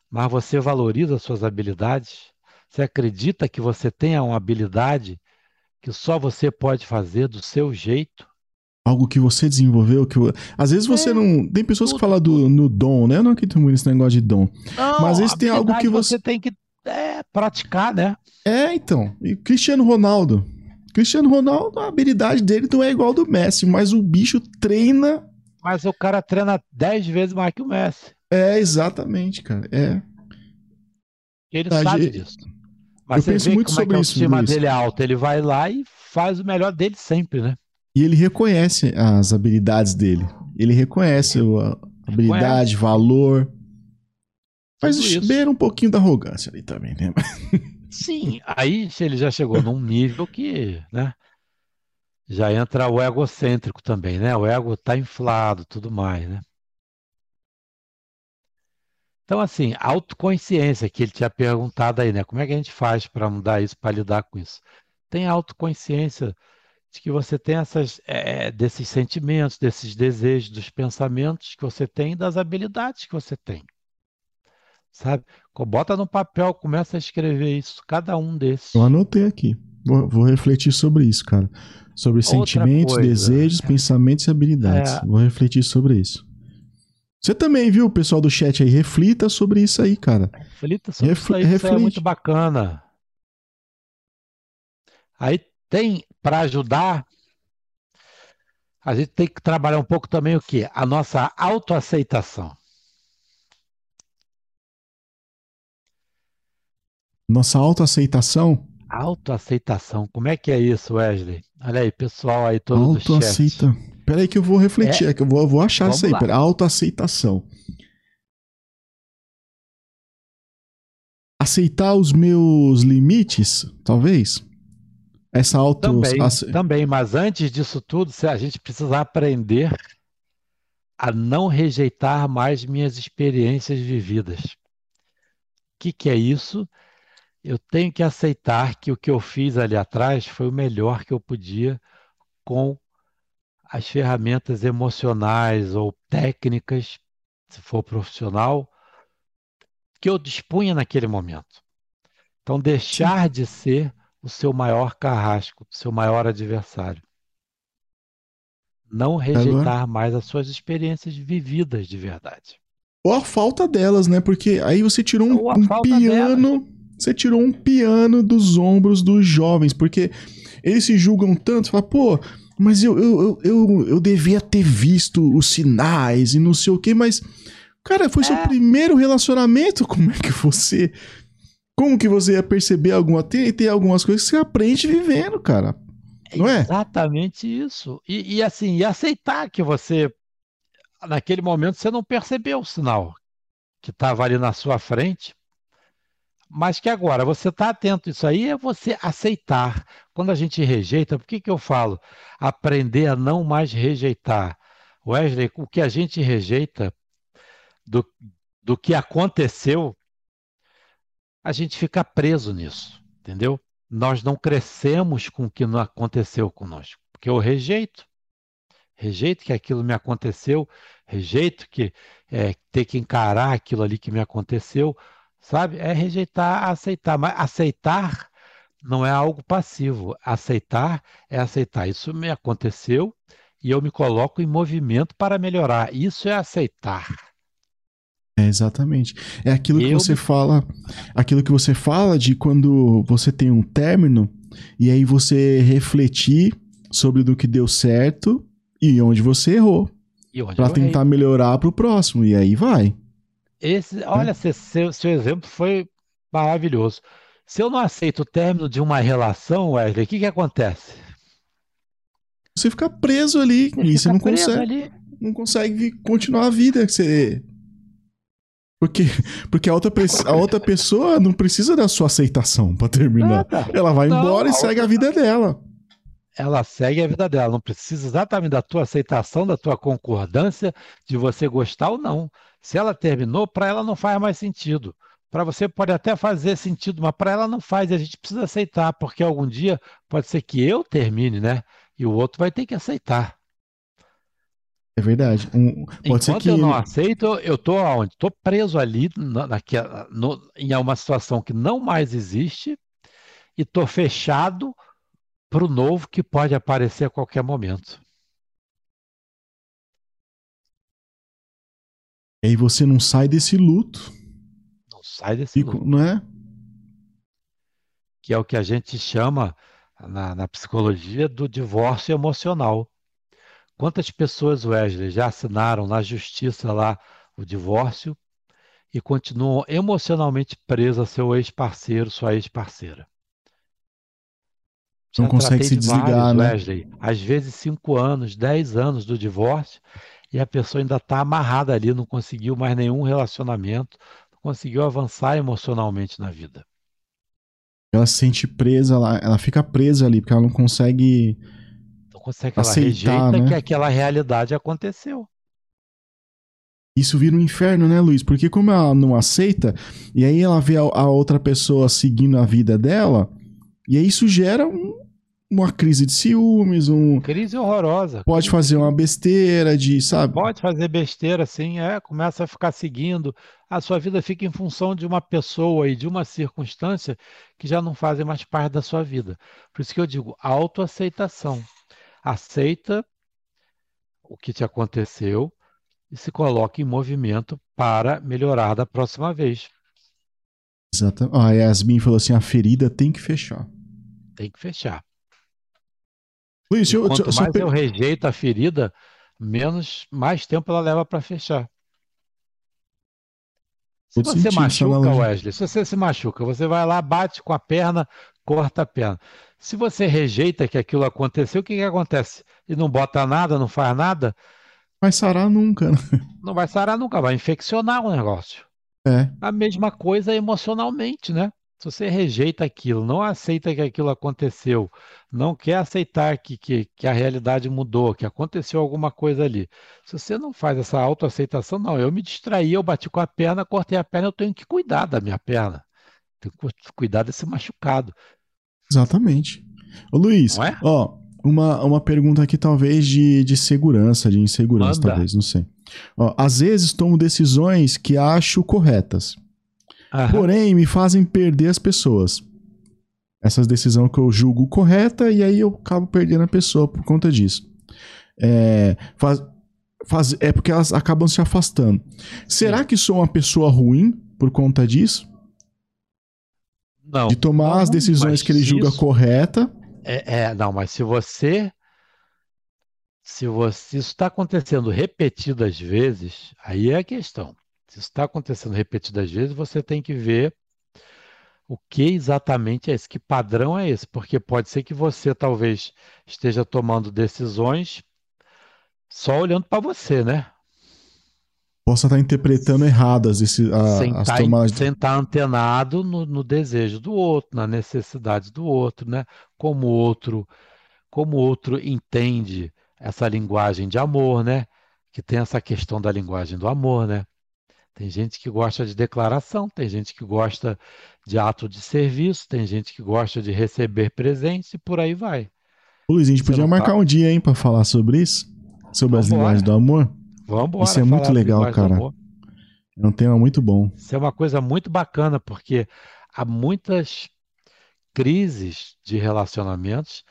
Mas você valoriza suas habilidades? Você acredita que você tenha uma habilidade que só você pode fazer do seu jeito? Algo que você desenvolveu, que às vezes você É, não. Tem pessoas que tudo, falam do, no dom, né? Eu não acredito muito nesse negócio de dom. Não, Mas às vezes a tem algo que habilidade você- tem que é, praticar, né? É, então. E Cristiano Ronaldo. Cristiano Ronaldo, a habilidade dele não é igual do Messi, mas o bicho treina. Mas o cara treina 10 vezes mais que o Messi. É, exatamente, cara. É. Ele sabe disso. Mas Eu você penso muito é que sobre a isso, autoestima Luiz. dele é alta. Ele vai lá e faz o melhor dele sempre, né? E ele reconhece as habilidades dele. Ele reconhece a habilidade, valor. Mas beira um pouquinho da arrogância ali também, né? Sim, aí ele já chegou num nível que, né? Já entra o egocêntrico também, né? O ego tá inflado, tudo mais, né? Então, assim, autoconsciência que ele tinha perguntado aí, né? Como é que a gente faz para mudar isso, para lidar com isso? Tem autoconsciência de que você tem essas, é, desses sentimentos, desses desejos, dos pensamentos que você tem e das habilidades que você tem. Sabe? Bota no papel, começa a escrever isso, cada um desses. Eu anotei aqui. Vou, vou refletir sobre isso, cara. Sobre Outra sentimentos, coisa. desejos, pensamentos e habilidades. É. Vou refletir sobre isso. Você também, viu, pessoal do chat aí? Reflita sobre isso aí, cara. Reflita sobre Refle- isso aí, isso é muito bacana. Aí tem, para ajudar, a gente tem que trabalhar um pouco também o quê? A nossa autoaceitação. Nossa autoaceitação. Autoaceitação, como é que é isso, Wesley? Olha aí, pessoal aí todo do chat. Autoaceita. Pera aí que eu vou refletir, é que eu vou, eu vou achar Vamos isso aí. Pera, autoaceitação. Aceitar os meus limites, talvez? Essa auto... Também, ace- também, mas antes disso tudo, a gente precisa aprender a não rejeitar mais minhas experiências vividas. O que, que é isso? Eu tenho que aceitar que o que eu fiz ali atrás foi o melhor que eu podia com as ferramentas emocionais ou técnicas, se for profissional, que eu dispunha naquele momento. Então, deixar de ser o seu maior carrasco, o seu maior adversário. Não rejeitar mais as suas experiências vividas de verdade. Ou a falta delas, né? Porque aí você tirou um, um piano. Você tirou um piano dos ombros dos jovens, porque eles se julgam tanto, fala, pô, mas eu, eu, eu, eu, eu devia ter visto os sinais e não sei o quê, mas, cara, foi seu É. primeiro relacionamento, como é que você. Como que você ia perceber alguma. Tem, tem algumas coisas que você aprende vivendo, cara. Não é? Exatamente isso. E, e assim, e aceitar que você, naquele momento, você não percebeu o sinal que estava ali na sua frente, mas que agora você está atento. Isso aí é você aceitar. Quando a gente rejeita, por que que eu falo? Aprender a não mais rejeitar. Wesley, o que a gente rejeita do, do que aconteceu, a gente fica preso nisso, entendeu? Nós não crescemos com o que não aconteceu conosco, porque eu rejeito. rejeito que aquilo me aconteceu, rejeito que é, ter que encarar aquilo ali que me aconteceu, sabe? É rejeitar, aceitar. Mas aceitar não é algo passivo. Aceitar é aceitar. Isso me aconteceu e eu me coloco em movimento para melhorar. Isso é aceitar. É exatamente. É aquilo que Eu você fala, aquilo que você fala de quando você tem um término e aí você refletir sobre do que deu certo e onde você errou, errei. tentar melhorar pro próximo e aí vai. Esse, olha, seu, seu, seu exemplo foi maravilhoso. Se eu não aceito o término de uma relação, Wesley, o que que acontece? Você fica preso ali Você e você não consegue, ali. não consegue continuar a vida. Você porque porque a outra, a outra pessoa não precisa da sua aceitação pra terminar. Nada. Ela vai Não, embora e a segue a vida dela. Ela segue a vida dela, não precisa exatamente da tua aceitação, da tua concordância, de você gostar ou não. Se ela terminou, para ela não faz mais sentido. Para você pode até fazer sentido, mas para ela não faz. E a gente precisa aceitar, porque algum dia pode ser que eu termine, né? E o outro vai ter que aceitar. É verdade. Um- pode ser Enquanto que eu não aceito, eu estou aonde? Estou preso ali na, naquela, no- em uma situação que não mais existe e estou fechado para o novo que pode aparecer a qualquer momento. E aí você não sai desse luto, Não sai desse e, luto. não é? que é o que a gente chama na, na psicologia do divórcio emocional. Quantas pessoas, Wesley, já assinaram na justiça lá o divórcio e continuam emocionalmente presas a seu ex-parceiro, sua ex-parceira? Não consegue se de desligar, vários, né? Wesley. Às vezes cinco anos, dez anos do divórcio e a pessoa ainda está amarrada ali, não conseguiu mais nenhum relacionamento, não conseguiu avançar emocionalmente na vida. Ela se sente presa lá, ela fica presa ali, porque ela não consegue. Consegue, ela Aceitar, rejeita né? que aquela realidade aconteceu. Isso vira um inferno, né, Luiz? Porque como ela não aceita, e aí ela vê a, a outra pessoa seguindo a vida dela, e aí isso gera um- uma crise de ciúmes, um. Crise horrorosa. Pode Crise- fazer uma besteira de, sabe? Pode fazer besteira, sim, é, começa a ficar seguindo. A sua vida fica em função de uma pessoa e de uma circunstância que já não fazem mais parte da sua vida. Por isso que eu digo, autoaceitação. Aceita o que te aconteceu e se coloca em movimento para melhorar da próxima vez. Exato. Ah, a Yasmin falou assim: a ferida tem que fechar. Tem que fechar. Luiz, eu, quanto só- só mais per- eu rejeito a ferida, menos mais tempo ela leva para fechar. Se Todo você sentido machuca. Wesley, se você se machuca, você vai lá, bate com a perna, corta a perna. Se você rejeita que aquilo aconteceu, o que que acontece? E não bota nada, não faz nada, vai sarar nunca, né? não vai sarar nunca, vai infeccionar o negócio. É. A mesma coisa emocionalmente, né? Se você rejeita aquilo, não aceita que aquilo aconteceu, não quer aceitar que, que, que a realidade mudou, que aconteceu alguma coisa ali. Se você não faz essa autoaceitação, não, eu me distraí, eu bati com a perna, cortei a perna, eu tenho que cuidar da minha perna. Tenho que cu- cuidar desse machucado. Exatamente. Ô Luiz, é? ó, uma, uma pergunta aqui talvez de, de segurança, de insegurança, Manda. talvez, não sei. Ó, às vezes tomo decisões que acho corretas, Aham. porém me fazem perder as pessoas. Essas decisões que eu julgo correta e aí eu acabo perdendo a pessoa por conta disso. É, faz, faz, é porque elas acabam se afastando. Será que sou uma pessoa ruim por conta disso? Não, De tomar não, as decisões que ele julga isso- correta É, é, não, mas se você. Se você isso está acontecendo repetidas vezes, aí é a questão. Se isso está acontecendo repetidas vezes, você tem que ver o que exatamente é esse, que padrão é esse, porque pode ser que você talvez esteja tomando decisões só olhando para você, né? Possa estar interpretando erradas esse, a- sem as estar tomadas. sem estar antenado no, no desejo do outro, na necessidade do outro, né? Como o outro, como outro entende essa linguagem de amor, né? Que tem essa questão da linguagem do amor, né? Tem gente que gosta de declaração, tem gente que gosta de ato de serviço, tem gente que gosta de receber presentes e por aí vai. Luiz, a gente Você podia marcar tá? um dia, hein, pra falar sobre isso? sobre as Vambora. linguagens do amor? Vamos embora. Isso é muito legal, cara. É um tema muito bom. Isso é uma coisa muito bacana, porque há muitas crises de relacionamentos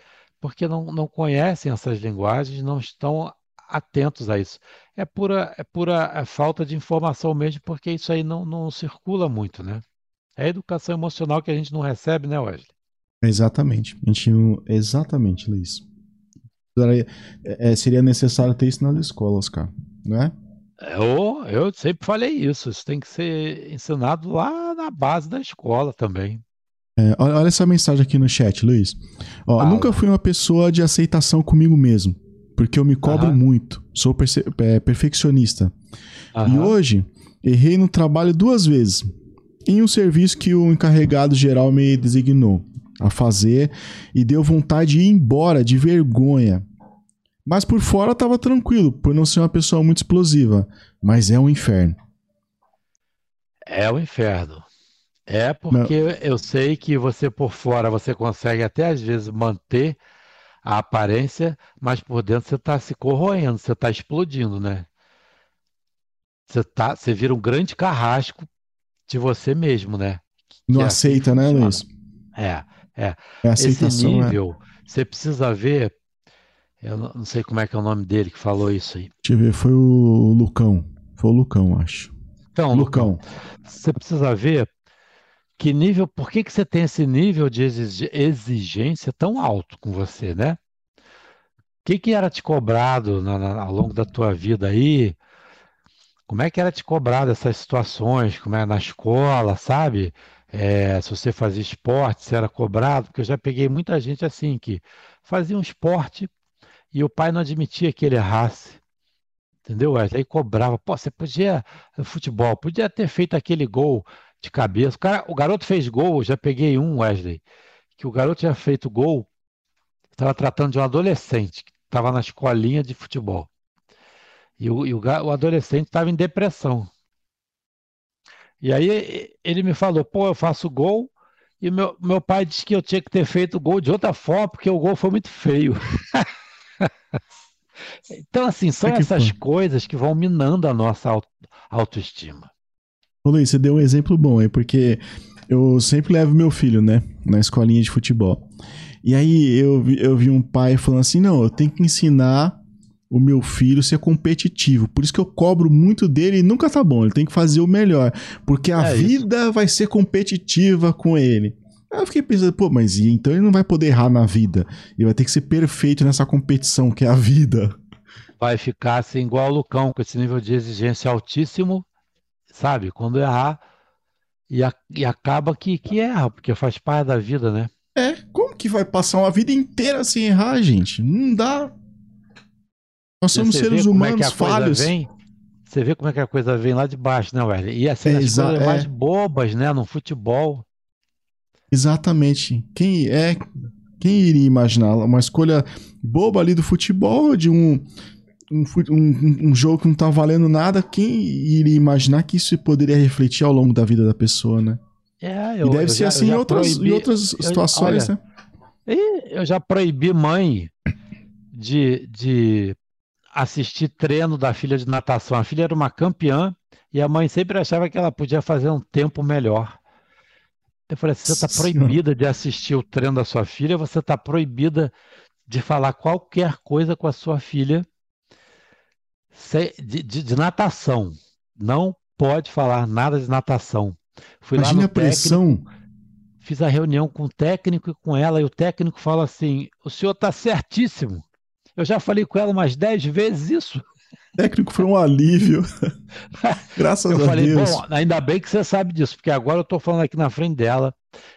porque não, não conhecem essas linguagens, não estão atentos a isso. É pura, é pura é falta de informação mesmo, porque isso aí não, não circula muito, né? É a educação emocional que a gente não recebe, né, Wesley? Exatamente. A gente. Exatamente, Luiz. É, é, seria necessário ter isso nas escolas, cara. Não é? Eu, eu sempre falei isso. Isso tem que ser ensinado lá na base da escola também. É, olha, essa mensagem aqui no chat, Luiz. Ó, nunca fui uma pessoa de aceitação comigo mesmo, porque eu me cobro Aham. muito. Sou é, perfeccionista. E Aham. hoje, errei no trabalho duas vezes. Em um serviço que o encarregado geral me designou a fazer e deu vontade de ir embora de vergonha. Mas por fora tava tranquilo, por não ser uma pessoa muito explosiva. Mas é um inferno. É o inferno. É porque eu sei que você por fora você consegue até às vezes manter a aparência, mas por dentro você está se corroendo, você está explodindo, né? Você tá, você vira um grande carrasco de você mesmo, né? Não Que é assim aceita, que né. Luiz? É, É esse aceitação, né? nível, você precisa ver, eu não sei como é que é o nome dele que falou isso aí. Deixa eu ver, foi o Lucão. Foi o Lucão, acho. Então, Lucão. você precisa ver que nível, por que que você tem esse nível de exigência tão alto com você, né? O que que era te cobrado na- na- ao longo da tua vida aí? Como é que era te cobrado essas situações? Como é na escola, sabe? É, se você fazia esporte, se era cobrado, porque eu já peguei muita gente assim que fazia um esporte e o pai não admitia que ele errasse. Entendeu? Wesley? Aí cobrava, pô, você podia, futebol, podia ter feito aquele gol de cabeça. O, cara, o garoto fez gol, já peguei um, Wesley, que o garoto tinha feito gol, estava tratando de um adolescente que estava na escolinha de futebol. E o, e o, o adolescente estava em depressão. E aí ele me falou, pô, eu faço gol, e meu, meu pai disse que eu tinha que ter feito o gol de outra forma, porque o gol foi muito feio. Então, assim, são É essas foi. coisas que vão minando a nossa au- autoestima. Ô Luiz, você deu um exemplo bom aí, porque eu sempre levo meu filho, né, na escolinha de futebol. E aí eu vi, eu vi um pai falando assim: não, eu tenho que ensinar o meu filho a ser competitivo. Por isso que eu cobro muito dele e nunca tá bom. Ele tem que fazer o melhor. Porque a É isso. vida vai ser competitiva com ele. Aí eu fiquei pensando, pô, mas e então ele não vai poder errar na vida. Ele vai ter que ser perfeito nessa competição que é a vida. Vai ficar assim, igual o Lucão, com esse nível de exigência altíssimo, sabe? Quando errar, e, a- e acaba que, que erra, porque faz parte da vida, né? É, como que vai passar uma vida inteira sem errar, gente? Não dá. Nós somos seres como é que humanos coisa falhos. vem, você vê como é que a coisa vem lá de baixo, né, velho? E assim, É, as coisas é. mais bobas, né? No futebol. Exatamente. Quem é. Quem iria imaginar uma escolha boba ali do futebol, de um, um, um- um jogo que não tá valendo nada? Quem iria imaginar que isso poderia refletir ao longo da vida da pessoa, né? É, E eu, deve eu ser já- eu assim em outras, em proibi- outras eu- situações, olha, né? E eu já proibi mãe de, de assistir treino da filha de natação. A filha era uma campeã e a mãe sempre achava que ela podia fazer um tempo melhor. Eu falei, assim, você está proibida de assistir o treino da sua filha, você está proibida de falar qualquer coisa com a sua filha de, de- de natação. Não pode falar nada de natação. Fui lá Imagina a pressão. técnico, fiz a reunião com o técnico e com ela, e o técnico fala assim: o senhor está certíssimo. Eu já falei com ela umas 10 vezes isso. Técnico foi um alívio. Graças Eu a falei, Deus. bom, ainda bem que você sabe disso, porque agora eu estou falando aqui na frente dela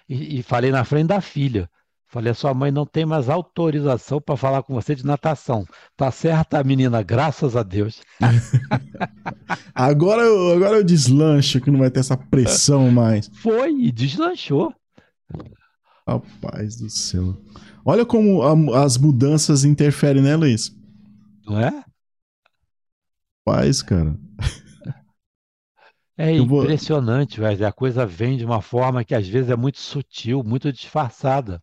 e, e falei na frente da filha. Falei, a sua mãe não tem mais autorização para falar com você de natação. Tá certa, menina, graças a Deus. Agora, eu, agora eu deslancho que não vai ter essa pressão mais. Foi e deslanchou. Rapaz do céu. Olha como a- as mudanças interferem, né, Luiz? Não é? Paz, cara. É Eu vou- impressionante, velho. A coisa vem de uma forma que às vezes é muito sutil, muito disfarçada.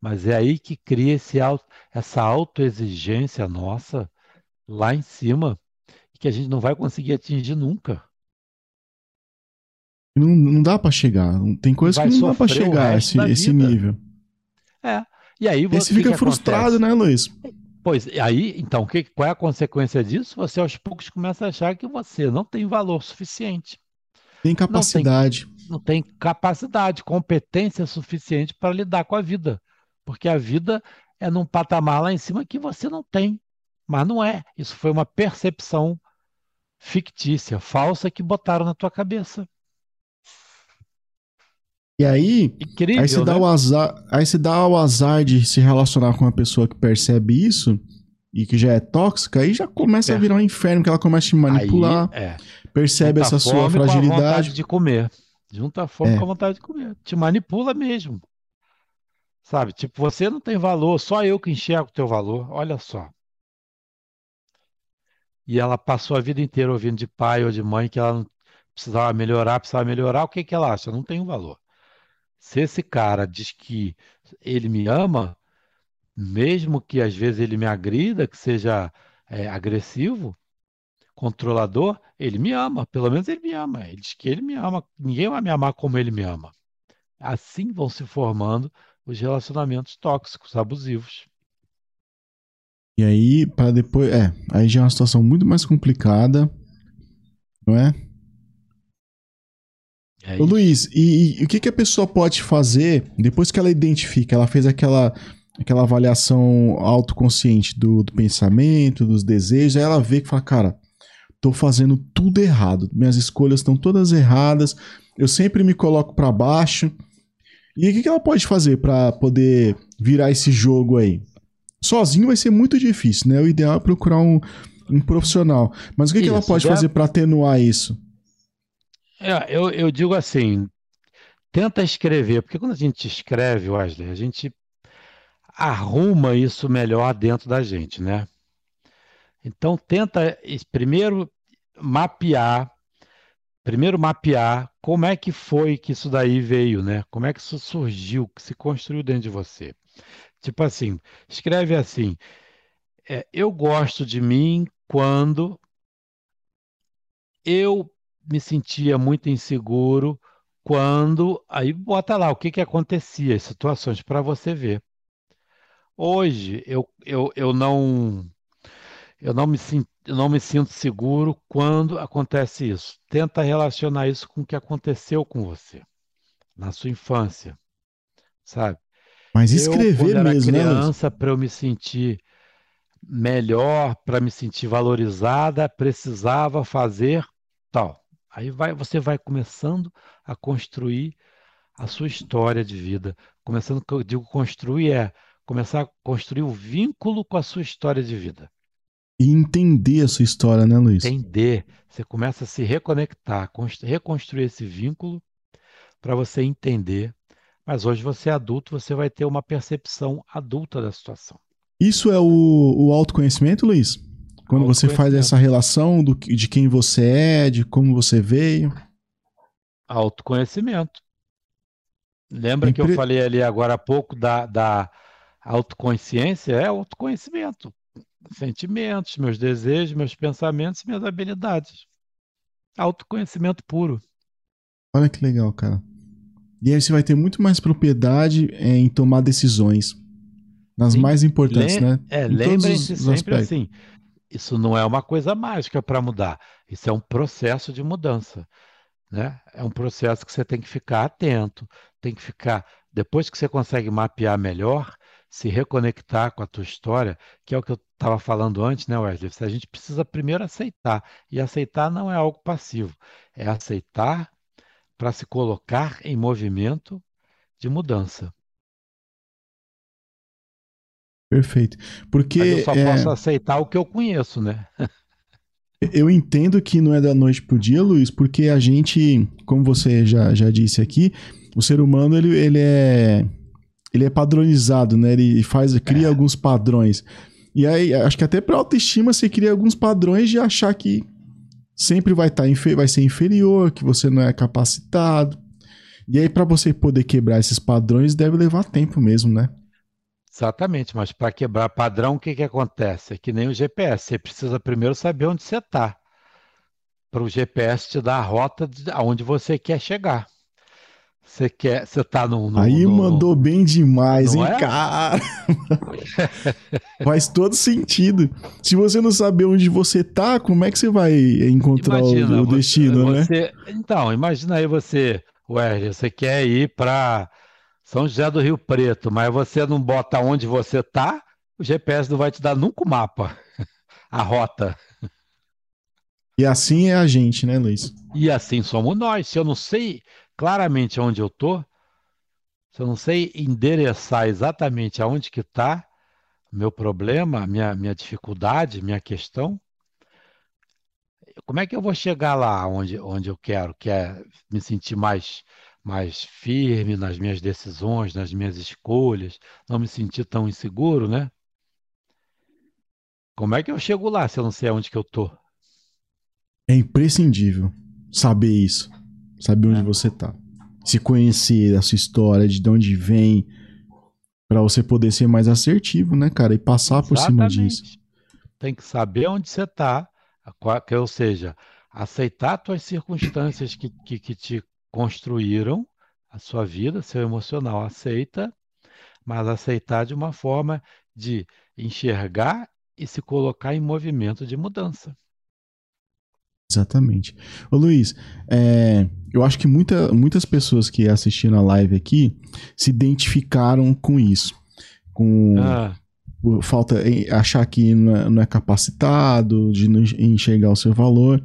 Mas é aí que cria esse auto, essa autoexigência nossa lá em cima que a gente não vai conseguir atingir nunca. Não, não dá para chegar. Tem coisas Vai que não dá para chegar esse, esse nível. É. E aí você você fica frustrado, né, Luiz? Pois, aí, então, que, qual é a consequência disso? Você aos poucos começa a achar que você não tem valor suficiente, Tem capacidade. não tem capacidade, competência suficiente para lidar com a vida. Porque a vida é num patamar lá em cima que você não tem. Mas não é. Isso foi uma percepção fictícia, falsa que botaram na tua cabeça. E aí, Incrível, aí você dá né? o azar, aí você dá o azar de se relacionar com uma pessoa que percebe isso e que já é tóxica, aí já começa a virar um inferno, que ela começa a te manipular, Aí, é. percebe Junta essa sua fome com a vontade fragilidade. de comer. Junta a fome É. com a vontade de comer. Te manipula mesmo. Sabe? Tipo, você não tem valor, só eu que enxergo o teu valor. Olha só. E ela passou a vida inteira ouvindo de pai ou de mãe que ela não precisava melhorar, precisava melhorar. O que que ela acha? Eu não tenho valor. Se esse cara diz que ele me ama, mesmo que às vezes ele me agrida, que seja é, agressivo, controlador, ele me ama, pelo menos ele me ama. Ele diz que ele me ama. Ninguém vai me amar como ele me ama. Assim vão se formando os relacionamentos tóxicos, abusivos. E aí, para depois. É, aí já é uma situação muito mais complicada, não é? É Ô. Luiz, e, e o que, que a pessoa pode fazer depois que ela identifica, ela fez aquela, aquela avaliação autoconsciente do, do pensamento, dos desejos, aí ela vê que fala, cara, tô fazendo tudo errado, minhas escolhas estão todas erradas, eu sempre me coloco para baixo. E o que, que ela pode fazer para poder virar esse jogo aí? Sozinho vai ser muito difícil, né? O ideal é procurar um, um profissional. Mas o que, que ela pode fazer para atenuar isso? É, eu, eu digo assim, tenta escrever, porque quando a gente escreve, Wesley, a gente arruma isso melhor dentro da gente, né? Então tenta primeiro mapear, primeiro mapear como é que foi que isso daí veio, né? Como é que isso surgiu, que se construiu dentro de você. Tipo assim, escreve assim, é, eu gosto de mim quando eu me sentia muito inseguro quando. Aí bota lá o que que acontecia, as situações para você ver. Hoje eu, eu, eu não eu não me, eu não me sinto seguro quando acontece isso. Tenta relacionar isso com o que aconteceu com você na sua infância, sabe? Mas Eu, quando escrever era mesmo, né, criança, para eu me sentir melhor, para me sentir valorizada, precisava fazer tal. Aí vai, você vai começando a construir a sua história de vida. Começando, que eu digo construir é começar a construir o vínculo com a sua história de vida. E entender a sua história, né, Luiz? Entender, você começa a se reconectar, cons- reconstruir esse vínculo para você entender. Mas hoje você é adulto, você vai ter uma percepção adulta da situação. Isso é o, o autoconhecimento, Luiz? Quando você faz essa relação do, de quem você é, de como você veio. Autoconhecimento. Lembra que eu falei ali agora há pouco da, da autoconsciência? É autoconhecimento. Sentimentos, meus desejos, meus pensamentos e minhas habilidades. Autoconhecimento puro. Olha que legal, cara. E aí você vai ter muito mais propriedade é, em tomar decisões. Nas Sim. mais importantes, Lem- né? É, Em todos lembrem-se os sempre aspectos. assim: isso não é uma coisa mágica para mudar. Isso é um processo de mudança. Né? É um processo que você tem que ficar atento, tem que ficar. Depois que você consegue mapear melhor, se reconectar com a tua história, que é o que eu estava falando antes, né, Wesley? A gente precisa primeiro aceitar. E aceitar não é algo passivo, é aceitar para se colocar em movimento de mudança. Perfeito. Porque Mas eu só é, posso aceitar o que eu conheço, né? eu entendo que não é da noite pro dia, Luiz, porque a gente, como você já, já disse aqui, o ser humano ele, ele é ele é padronizado, né? Ele faz, cria É. alguns padrões. E aí, acho que até para autoestima você cria alguns padrões de achar que sempre vai estar vai ser inferior, que você não é capacitado. E aí para você poder quebrar esses padrões deve levar tempo mesmo, né? Exatamente, mas para quebrar padrão, o que que acontece? É que nem o GPS, você precisa primeiro saber onde você está, para o GPS te dar a rota de aonde você quer chegar. Você quer, você tá no, no Aí no- mandou bem demais, Não hein, é? cara? Faz todo sentido. Se você não saber onde você tá, como é que você vai encontrar o- Imagina, o, você- destino, né? você- Então, imagina aí você, Wesley, você quer ir para São José do Rio Preto, mas você não bota onde você tá, o GPS não vai te dar nunca o mapa, a rota. E assim é a gente, né, Luiz? E assim somos nós. Se eu não sei claramente onde eu tô, se eu não sei endereçar exatamente aonde que está meu problema, minha, minha dificuldade, minha questão, como é que eu vou chegar lá onde, onde eu quero, que é me sentir mais, mais firme nas minhas decisões, nas minhas escolhas, não me sentir tão inseguro, né? Como é que eu chego lá se eu não sei aonde que eu tô? É imprescindível saber isso. Saber onde É. você tá. Se conhecer a sua história, de onde vem, Pra você poder ser mais assertivo, né, cara? E passar por cima disso. Tem que saber onde você está, ou seja, aceitar as tuas circunstâncias que, que, que te construíram, a sua vida, seu emocional aceita, mas aceitar de uma forma de enxergar e se colocar em movimento de mudança. Exatamente. Ô Luiz, é, eu acho que muita, muitas pessoas que assistiram a live aqui se identificaram com isso. Com Ah, falta achar que não é, não é capacitado, de não enxergar o seu valor.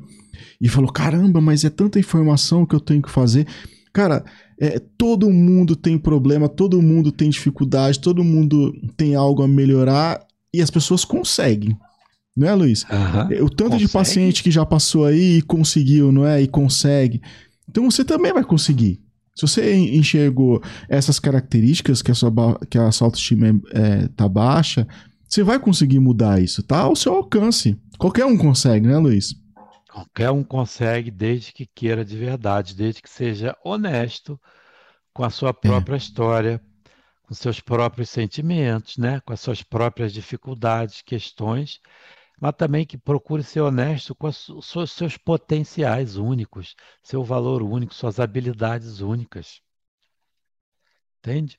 E falou: caramba, mas é tanta informação que eu tenho que fazer. Cara, é, todo mundo tem problema, todo mundo tem dificuldade, todo mundo tem algo a melhorar e as pessoas conseguem. Não é, Luiz? aham. O tanto de Consegue. paciente que já passou aí e conseguiu, não é? E consegue. Então você também vai conseguir. Se você en- enxergou essas características que a sua, que a sua autoestima é, é, tá baixa, você vai conseguir mudar isso, tá? Ao seu alcance. Qualquer um consegue, né, Luiz? Qualquer um consegue, desde que queira de verdade, desde que seja honesto com a sua própria história, com seus próprios sentimentos, né? com as suas próprias dificuldades, questões, mas também que procure ser honesto com su- seus, seus potenciais únicos, seu valor único, suas habilidades únicas. Entende?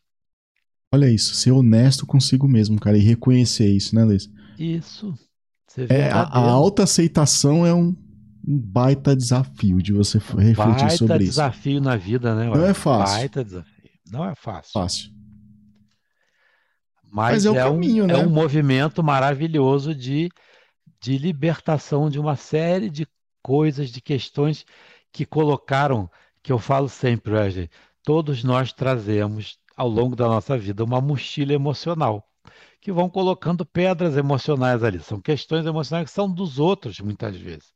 Olha isso, ser honesto consigo mesmo, cara, e reconhecer isso, né, Luiz? Isso. É, a, a autoaceitação é um, um baita desafio de você refletir Baita sobre isso. desafio na vida, né? Não é fácil. Baita desafio. Não é fácil. Fácil. Mas, Mas é é, caminho, um, né? é um movimento maravilhoso de, de libertação de uma série de coisas, de questões que colocaram, que eu falo sempre, Wesley, todos nós trazemos ao longo da nossa vida uma mochila emocional, que vão colocando pedras emocionais ali. São questões emocionais que são dos outros, muitas vezes.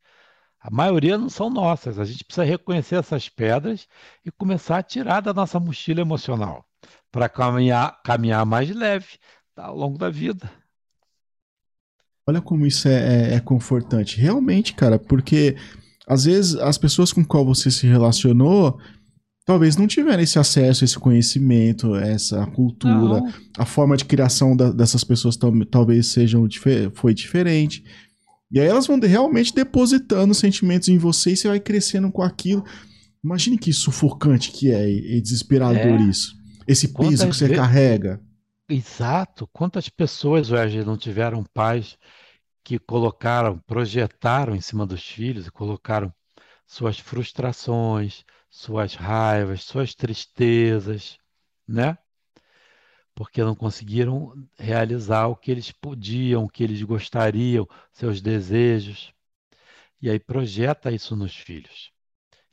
A maioria não são nossas. A gente precisa reconhecer essas pedras e começar a tirar da nossa mochila emocional para caminhar, caminhar mais leve tá, ao longo da vida. Olha como isso é, é- é confortante. Realmente, cara, porque às vezes as pessoas com qual você se relacionou talvez não tiveram esse acesso, esse conhecimento, essa cultura, Não, a forma de criação da- dessas pessoas tal- talvez sejam foi diferente. E aí elas vão realmente depositando sentimentos em você e você vai crescendo com aquilo. Imagine que sufocante que é e, desesperador É. isso. Esse peso Quantas que você ve- carrega. Exato. Quantas pessoas hoje não tiveram pais que colocaram, projetaram em cima dos filhos e colocaram suas frustrações, suas raivas, suas tristezas, né? Porque não conseguiram realizar o que eles podiam, o que eles gostariam, seus desejos. E aí projeta isso nos filhos.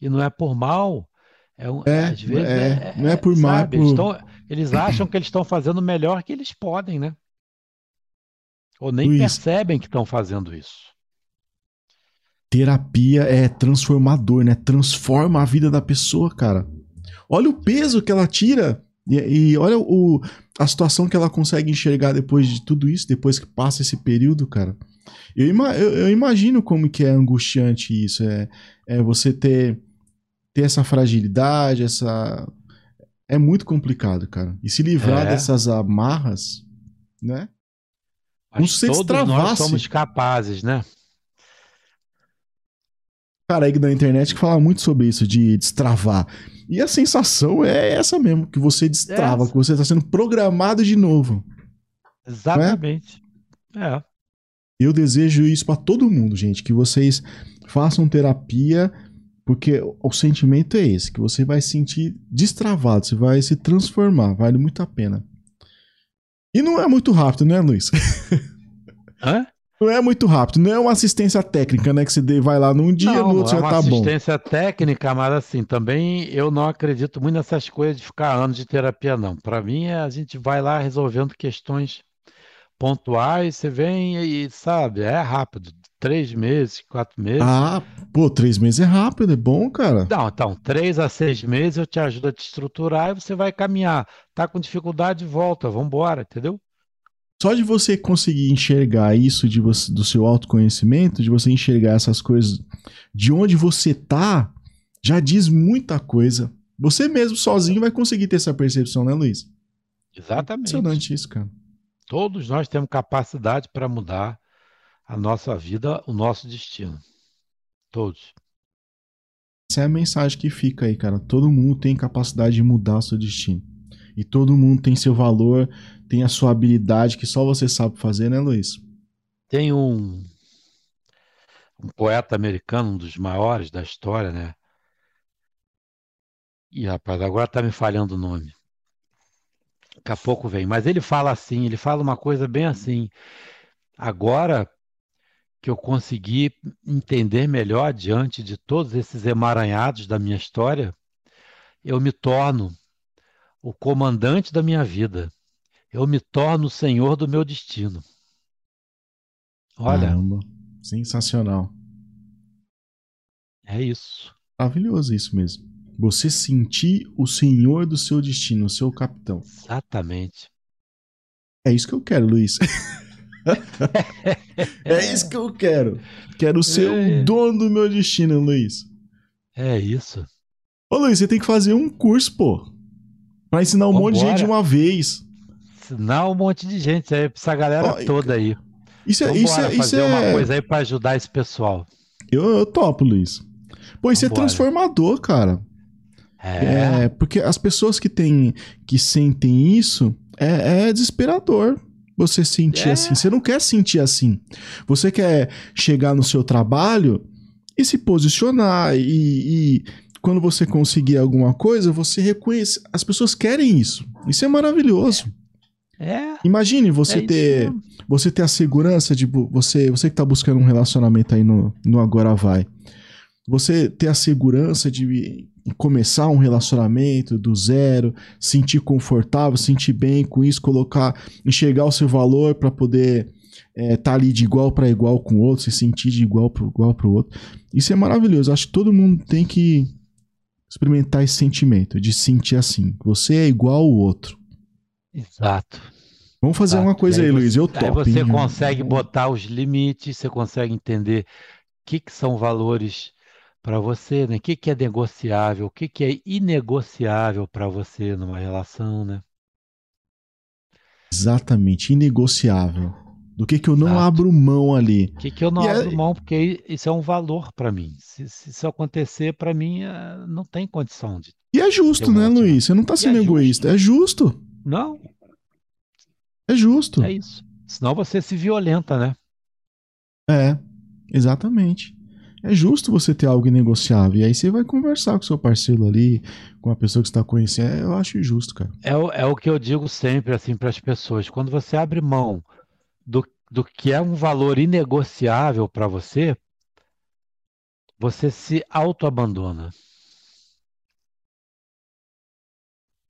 E não é por mal, é um, É, às vezes é, não é por mal, é eles, por- tão- eles acham que eles estão fazendo o melhor que eles podem, né? Ou nem Luiz. percebem que estão fazendo isso. terapia é transformador, né? Transforma a vida da pessoa, cara. Olha o peso que ela tira e, e olha o, a situação que ela consegue enxergar depois de tudo isso, depois que passa esse período, cara. Eu, ima- eu- eu imagino como que é angustiante isso, é, é você ter, ter essa fragilidade, essa... É muito complicado, cara. E se livrar É. dessas amarras né? Mas Como se todos nós somos capazes, né? Cara aí da internet que fala muito sobre isso, de destravar. E a sensação é essa mesmo, que você destrava, Essa. que você está sendo programado de novo. Exatamente. É. Eu desejo isso para todo mundo, gente, que vocês façam terapia, porque o sentimento é esse, que você vai se sentir destravado, você vai se transformar, vale muito a pena. E não é muito rápido, né, Luiz? Hã? Não é muito rápido, não é uma assistência técnica, né, que você vai lá num dia, não, no outro é já tá bom. assistência técnica, mas assim, também eu não acredito muito nessas coisas de ficar anos de terapia, não. Para mim, é a gente vai lá resolvendo questões pontuais, você vem e, sabe, é rápido. Três meses, quatro meses. Ah, pô, três meses é rápido, é bom, cara. Não, então, três a seis meses eu te ajudo a te estruturar e você vai caminhar. Tá com dificuldade, volta, vambora, entendeu? Só de você conseguir enxergar isso de você, do seu autoconhecimento, de você enxergar essas coisas de onde você tá, já diz muita coisa. Você mesmo sozinho vai conseguir ter essa percepção, né, Luiz? Exatamente. Impressionante isso, cara. Todos nós temos capacidade para mudar a nossa vida, o nosso destino. Todos. Essa é a mensagem que fica aí, cara. Todo mundo tem capacidade de mudar o seu destino. E todo mundo tem seu valor, tem a sua habilidade que só você sabe fazer, né, Luiz? Tem um, um poeta americano, um dos maiores da história, né? Ih, rapaz, agora tá me falhando o nome. Daqui a pouco vem. Mas ele fala assim, ele fala uma coisa bem assim. Agora que eu consegui entender melhor diante de todos esses emaranhados da minha história, eu me torno o comandante da minha vida. Eu me torno o senhor do meu destino. Olha, Caramba, sensacional. é isso. Maravilhoso isso mesmo. Você sentir o senhor do seu destino, o seu capitão. Exatamente. É isso que eu quero, Luiz. é isso que eu quero. Quero ser É. o dono do meu destino, Luiz. É isso. Ô, Luiz, você tem que fazer um curso, pô. Pra ensinar um monte de gente de Vambora. uma vez. Senão um monte de gente aí, essa galera Ó, toda aí. Isso é. Vambora Isso é, isso fazer uma é... coisa aí pra ajudar esse pessoal. Eu, eu topo, Luiz. Pô, isso é Vambora. transformador, cara. É, É, porque as pessoas que têm, que sentem isso, é, é desesperador você sentir É. assim. Você não quer sentir assim. Você quer chegar no seu trabalho e se posicionar e, e quando você conseguir alguma coisa, você reconhece. As pessoas querem isso. Isso é maravilhoso. é. Imagine você é ter, você ter a segurança de você, você que tá buscando um relacionamento aí no, no agora vai. Você ter a segurança de começar um relacionamento do zero, sentir confortável, sentir bem com isso, colocar, enxergar o seu valor para poder estar ali de igual para igual com o outro, se sentir de igual para igual para o outro. Isso é maravilhoso. Acho que todo mundo tem que experimentar esse sentimento de sentir assim. Você é igual ao outro. Exato. Vamos fazer Exato. uma coisa aí, aí Luiz. Eu Aí topo. você hein? consegue botar os limites, você consegue entender o que, que são valores para você, né? O que, que é negociável, o que, que é inegociável para você numa relação, né? Exatamente, inegociável. Do que que eu não Exato. abro mão ali. O que, que eu não E abro aí- mão, porque isso é um valor para mim. Se, se isso acontecer, para mim, eh, não tem condição de. E é justo, né, Luiz? Você não tá E sendo é egoísta. É justo. Não, É justo. é isso. Senão você se violenta, né? É, exatamente. É justo você ter algo inegociável. E aí você vai conversar com o seu parceiro ali, com a pessoa que você tá conhecendo. Eu acho justo, cara. É, o- é o que eu digo sempre assim para as pessoas. Quando você abre mão do, do que é um valor inegociável para você, você se autoabandona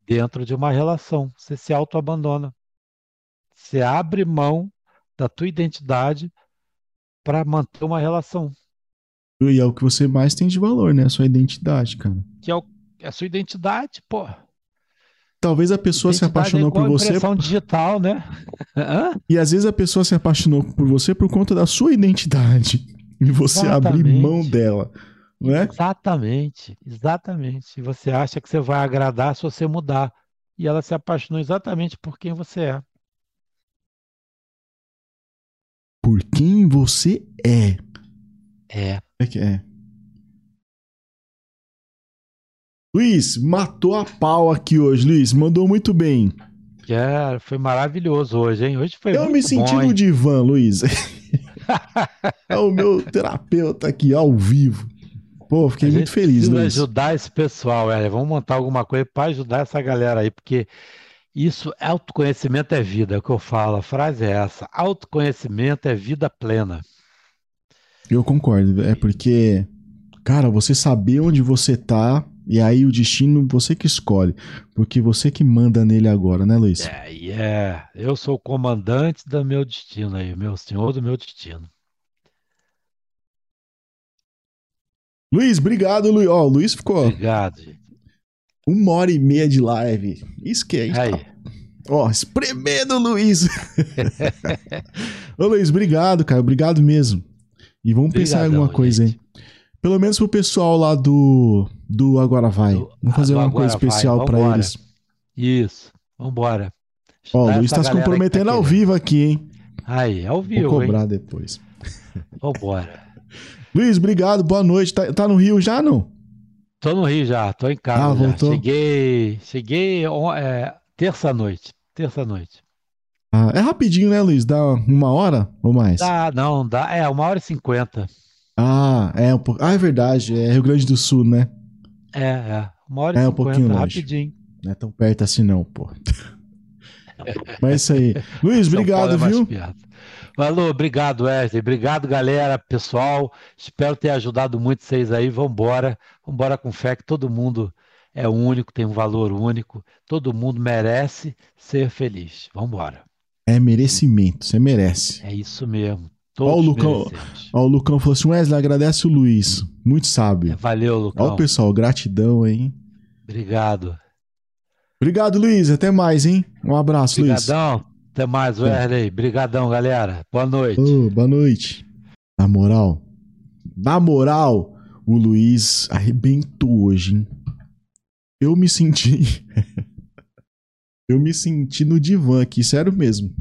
dentro de uma relação. Você se autoabandona. Você abre mão da tua identidade para manter uma relação, E é o que você mais tem de valor, né? A sua identidade, cara. que é, o- é a sua identidade, pô. Talvez a pessoa se é apaixonou por você. impressão digital, né? E às vezes a pessoa se apaixonou por você por conta da sua identidade. E você abrir Exatamente. mão dela. Não é? Exatamente, exatamente. E você acha que você vai agradar se você mudar. E ela se apaixonou exatamente por quem você é. por quem você é. É. É que é. Luiz, matou a pau aqui hoje, Luiz. Mandou muito bem. É, foi maravilhoso hoje, hein? Hoje foi Eu muito me senti bom, no hein? divã, Luiz. é o meu terapeuta aqui ao vivo. Pô, fiquei A muito feliz, Luiz. ajudar esse pessoal, é. Vamos montar alguma coisa para ajudar essa galera aí, porque isso, autoconhecimento é vida, é o que eu falo. A frase é essa: autoconhecimento é vida plena. Eu concordo. É porque, cara, você saber onde você tá e aí o destino você que escolhe. Porque você que manda nele agora, né, Luiz? É, e é. Eu sou o comandante do meu destino aí, meu senhor do meu destino. Luiz, obrigado, Luiz. Ó, o Luiz ficou Obrigado, gente. uma hora e meia de live. Isso que é. Aí. Tá, ó, espremendo Luiz. Ô, Luiz, obrigado, cara. Obrigado mesmo. E vamos pensar em Obrigadão, alguma coisa, gente. hein? Pelo menos pro pessoal lá do, do Agora Vai. Vamos fazer do uma coisa especial vambora. eles. Isso. Vambora. Ó, o Luiz tá se que comprometendo tá ao vivo aqui, hein? Aí, ao Vou vivo, hein? cobrar depois. Vambora. Luiz, obrigado. Boa noite. Tá, tá no Rio já, não? Tô no Rio já, tô em casa Ah, já. voltou? Cheguei, cheguei é, terça-noite. Terça-noite. Ah, é rapidinho, né, Luiz? Dá uma hora ou mais? Dá, não, dá. É, uma hora e cinquenta. Ah, é um pouco. Ah, é verdade. É Rio Grande do Sul, né? É, é. Uma hora e É um pouquinho longe. rapidinho. Não é tão perto assim, não, pô. Mas é isso aí. Luiz, obrigado, é viu? Valeu, obrigado, Wesley. Obrigado, galera, pessoal. Espero ter ajudado muito vocês aí. Vambora. Vambora com fé que todo mundo é único, tem um valor único. Todo mundo merece ser feliz. Vambora. É merecimento, você merece. É isso mesmo. Ó, o Todos Lucão-. Ó, o Lucão falou assim: Wesley, agradece o Luiz. Muito sábio. Valeu, Ó, Lucão. o pessoal, gratidão, hein? Obrigado. Obrigado, Luiz. Até mais, hein? Um abraço, Luiz. Obrigadão. Até mais, Wesley. Obrigadão, galera. Boa noite. Ô, boa noite. Na moral, na moral, o Luiz arrebentou hoje, hein? Eu me senti. eu me senti no divã aqui, sério mesmo.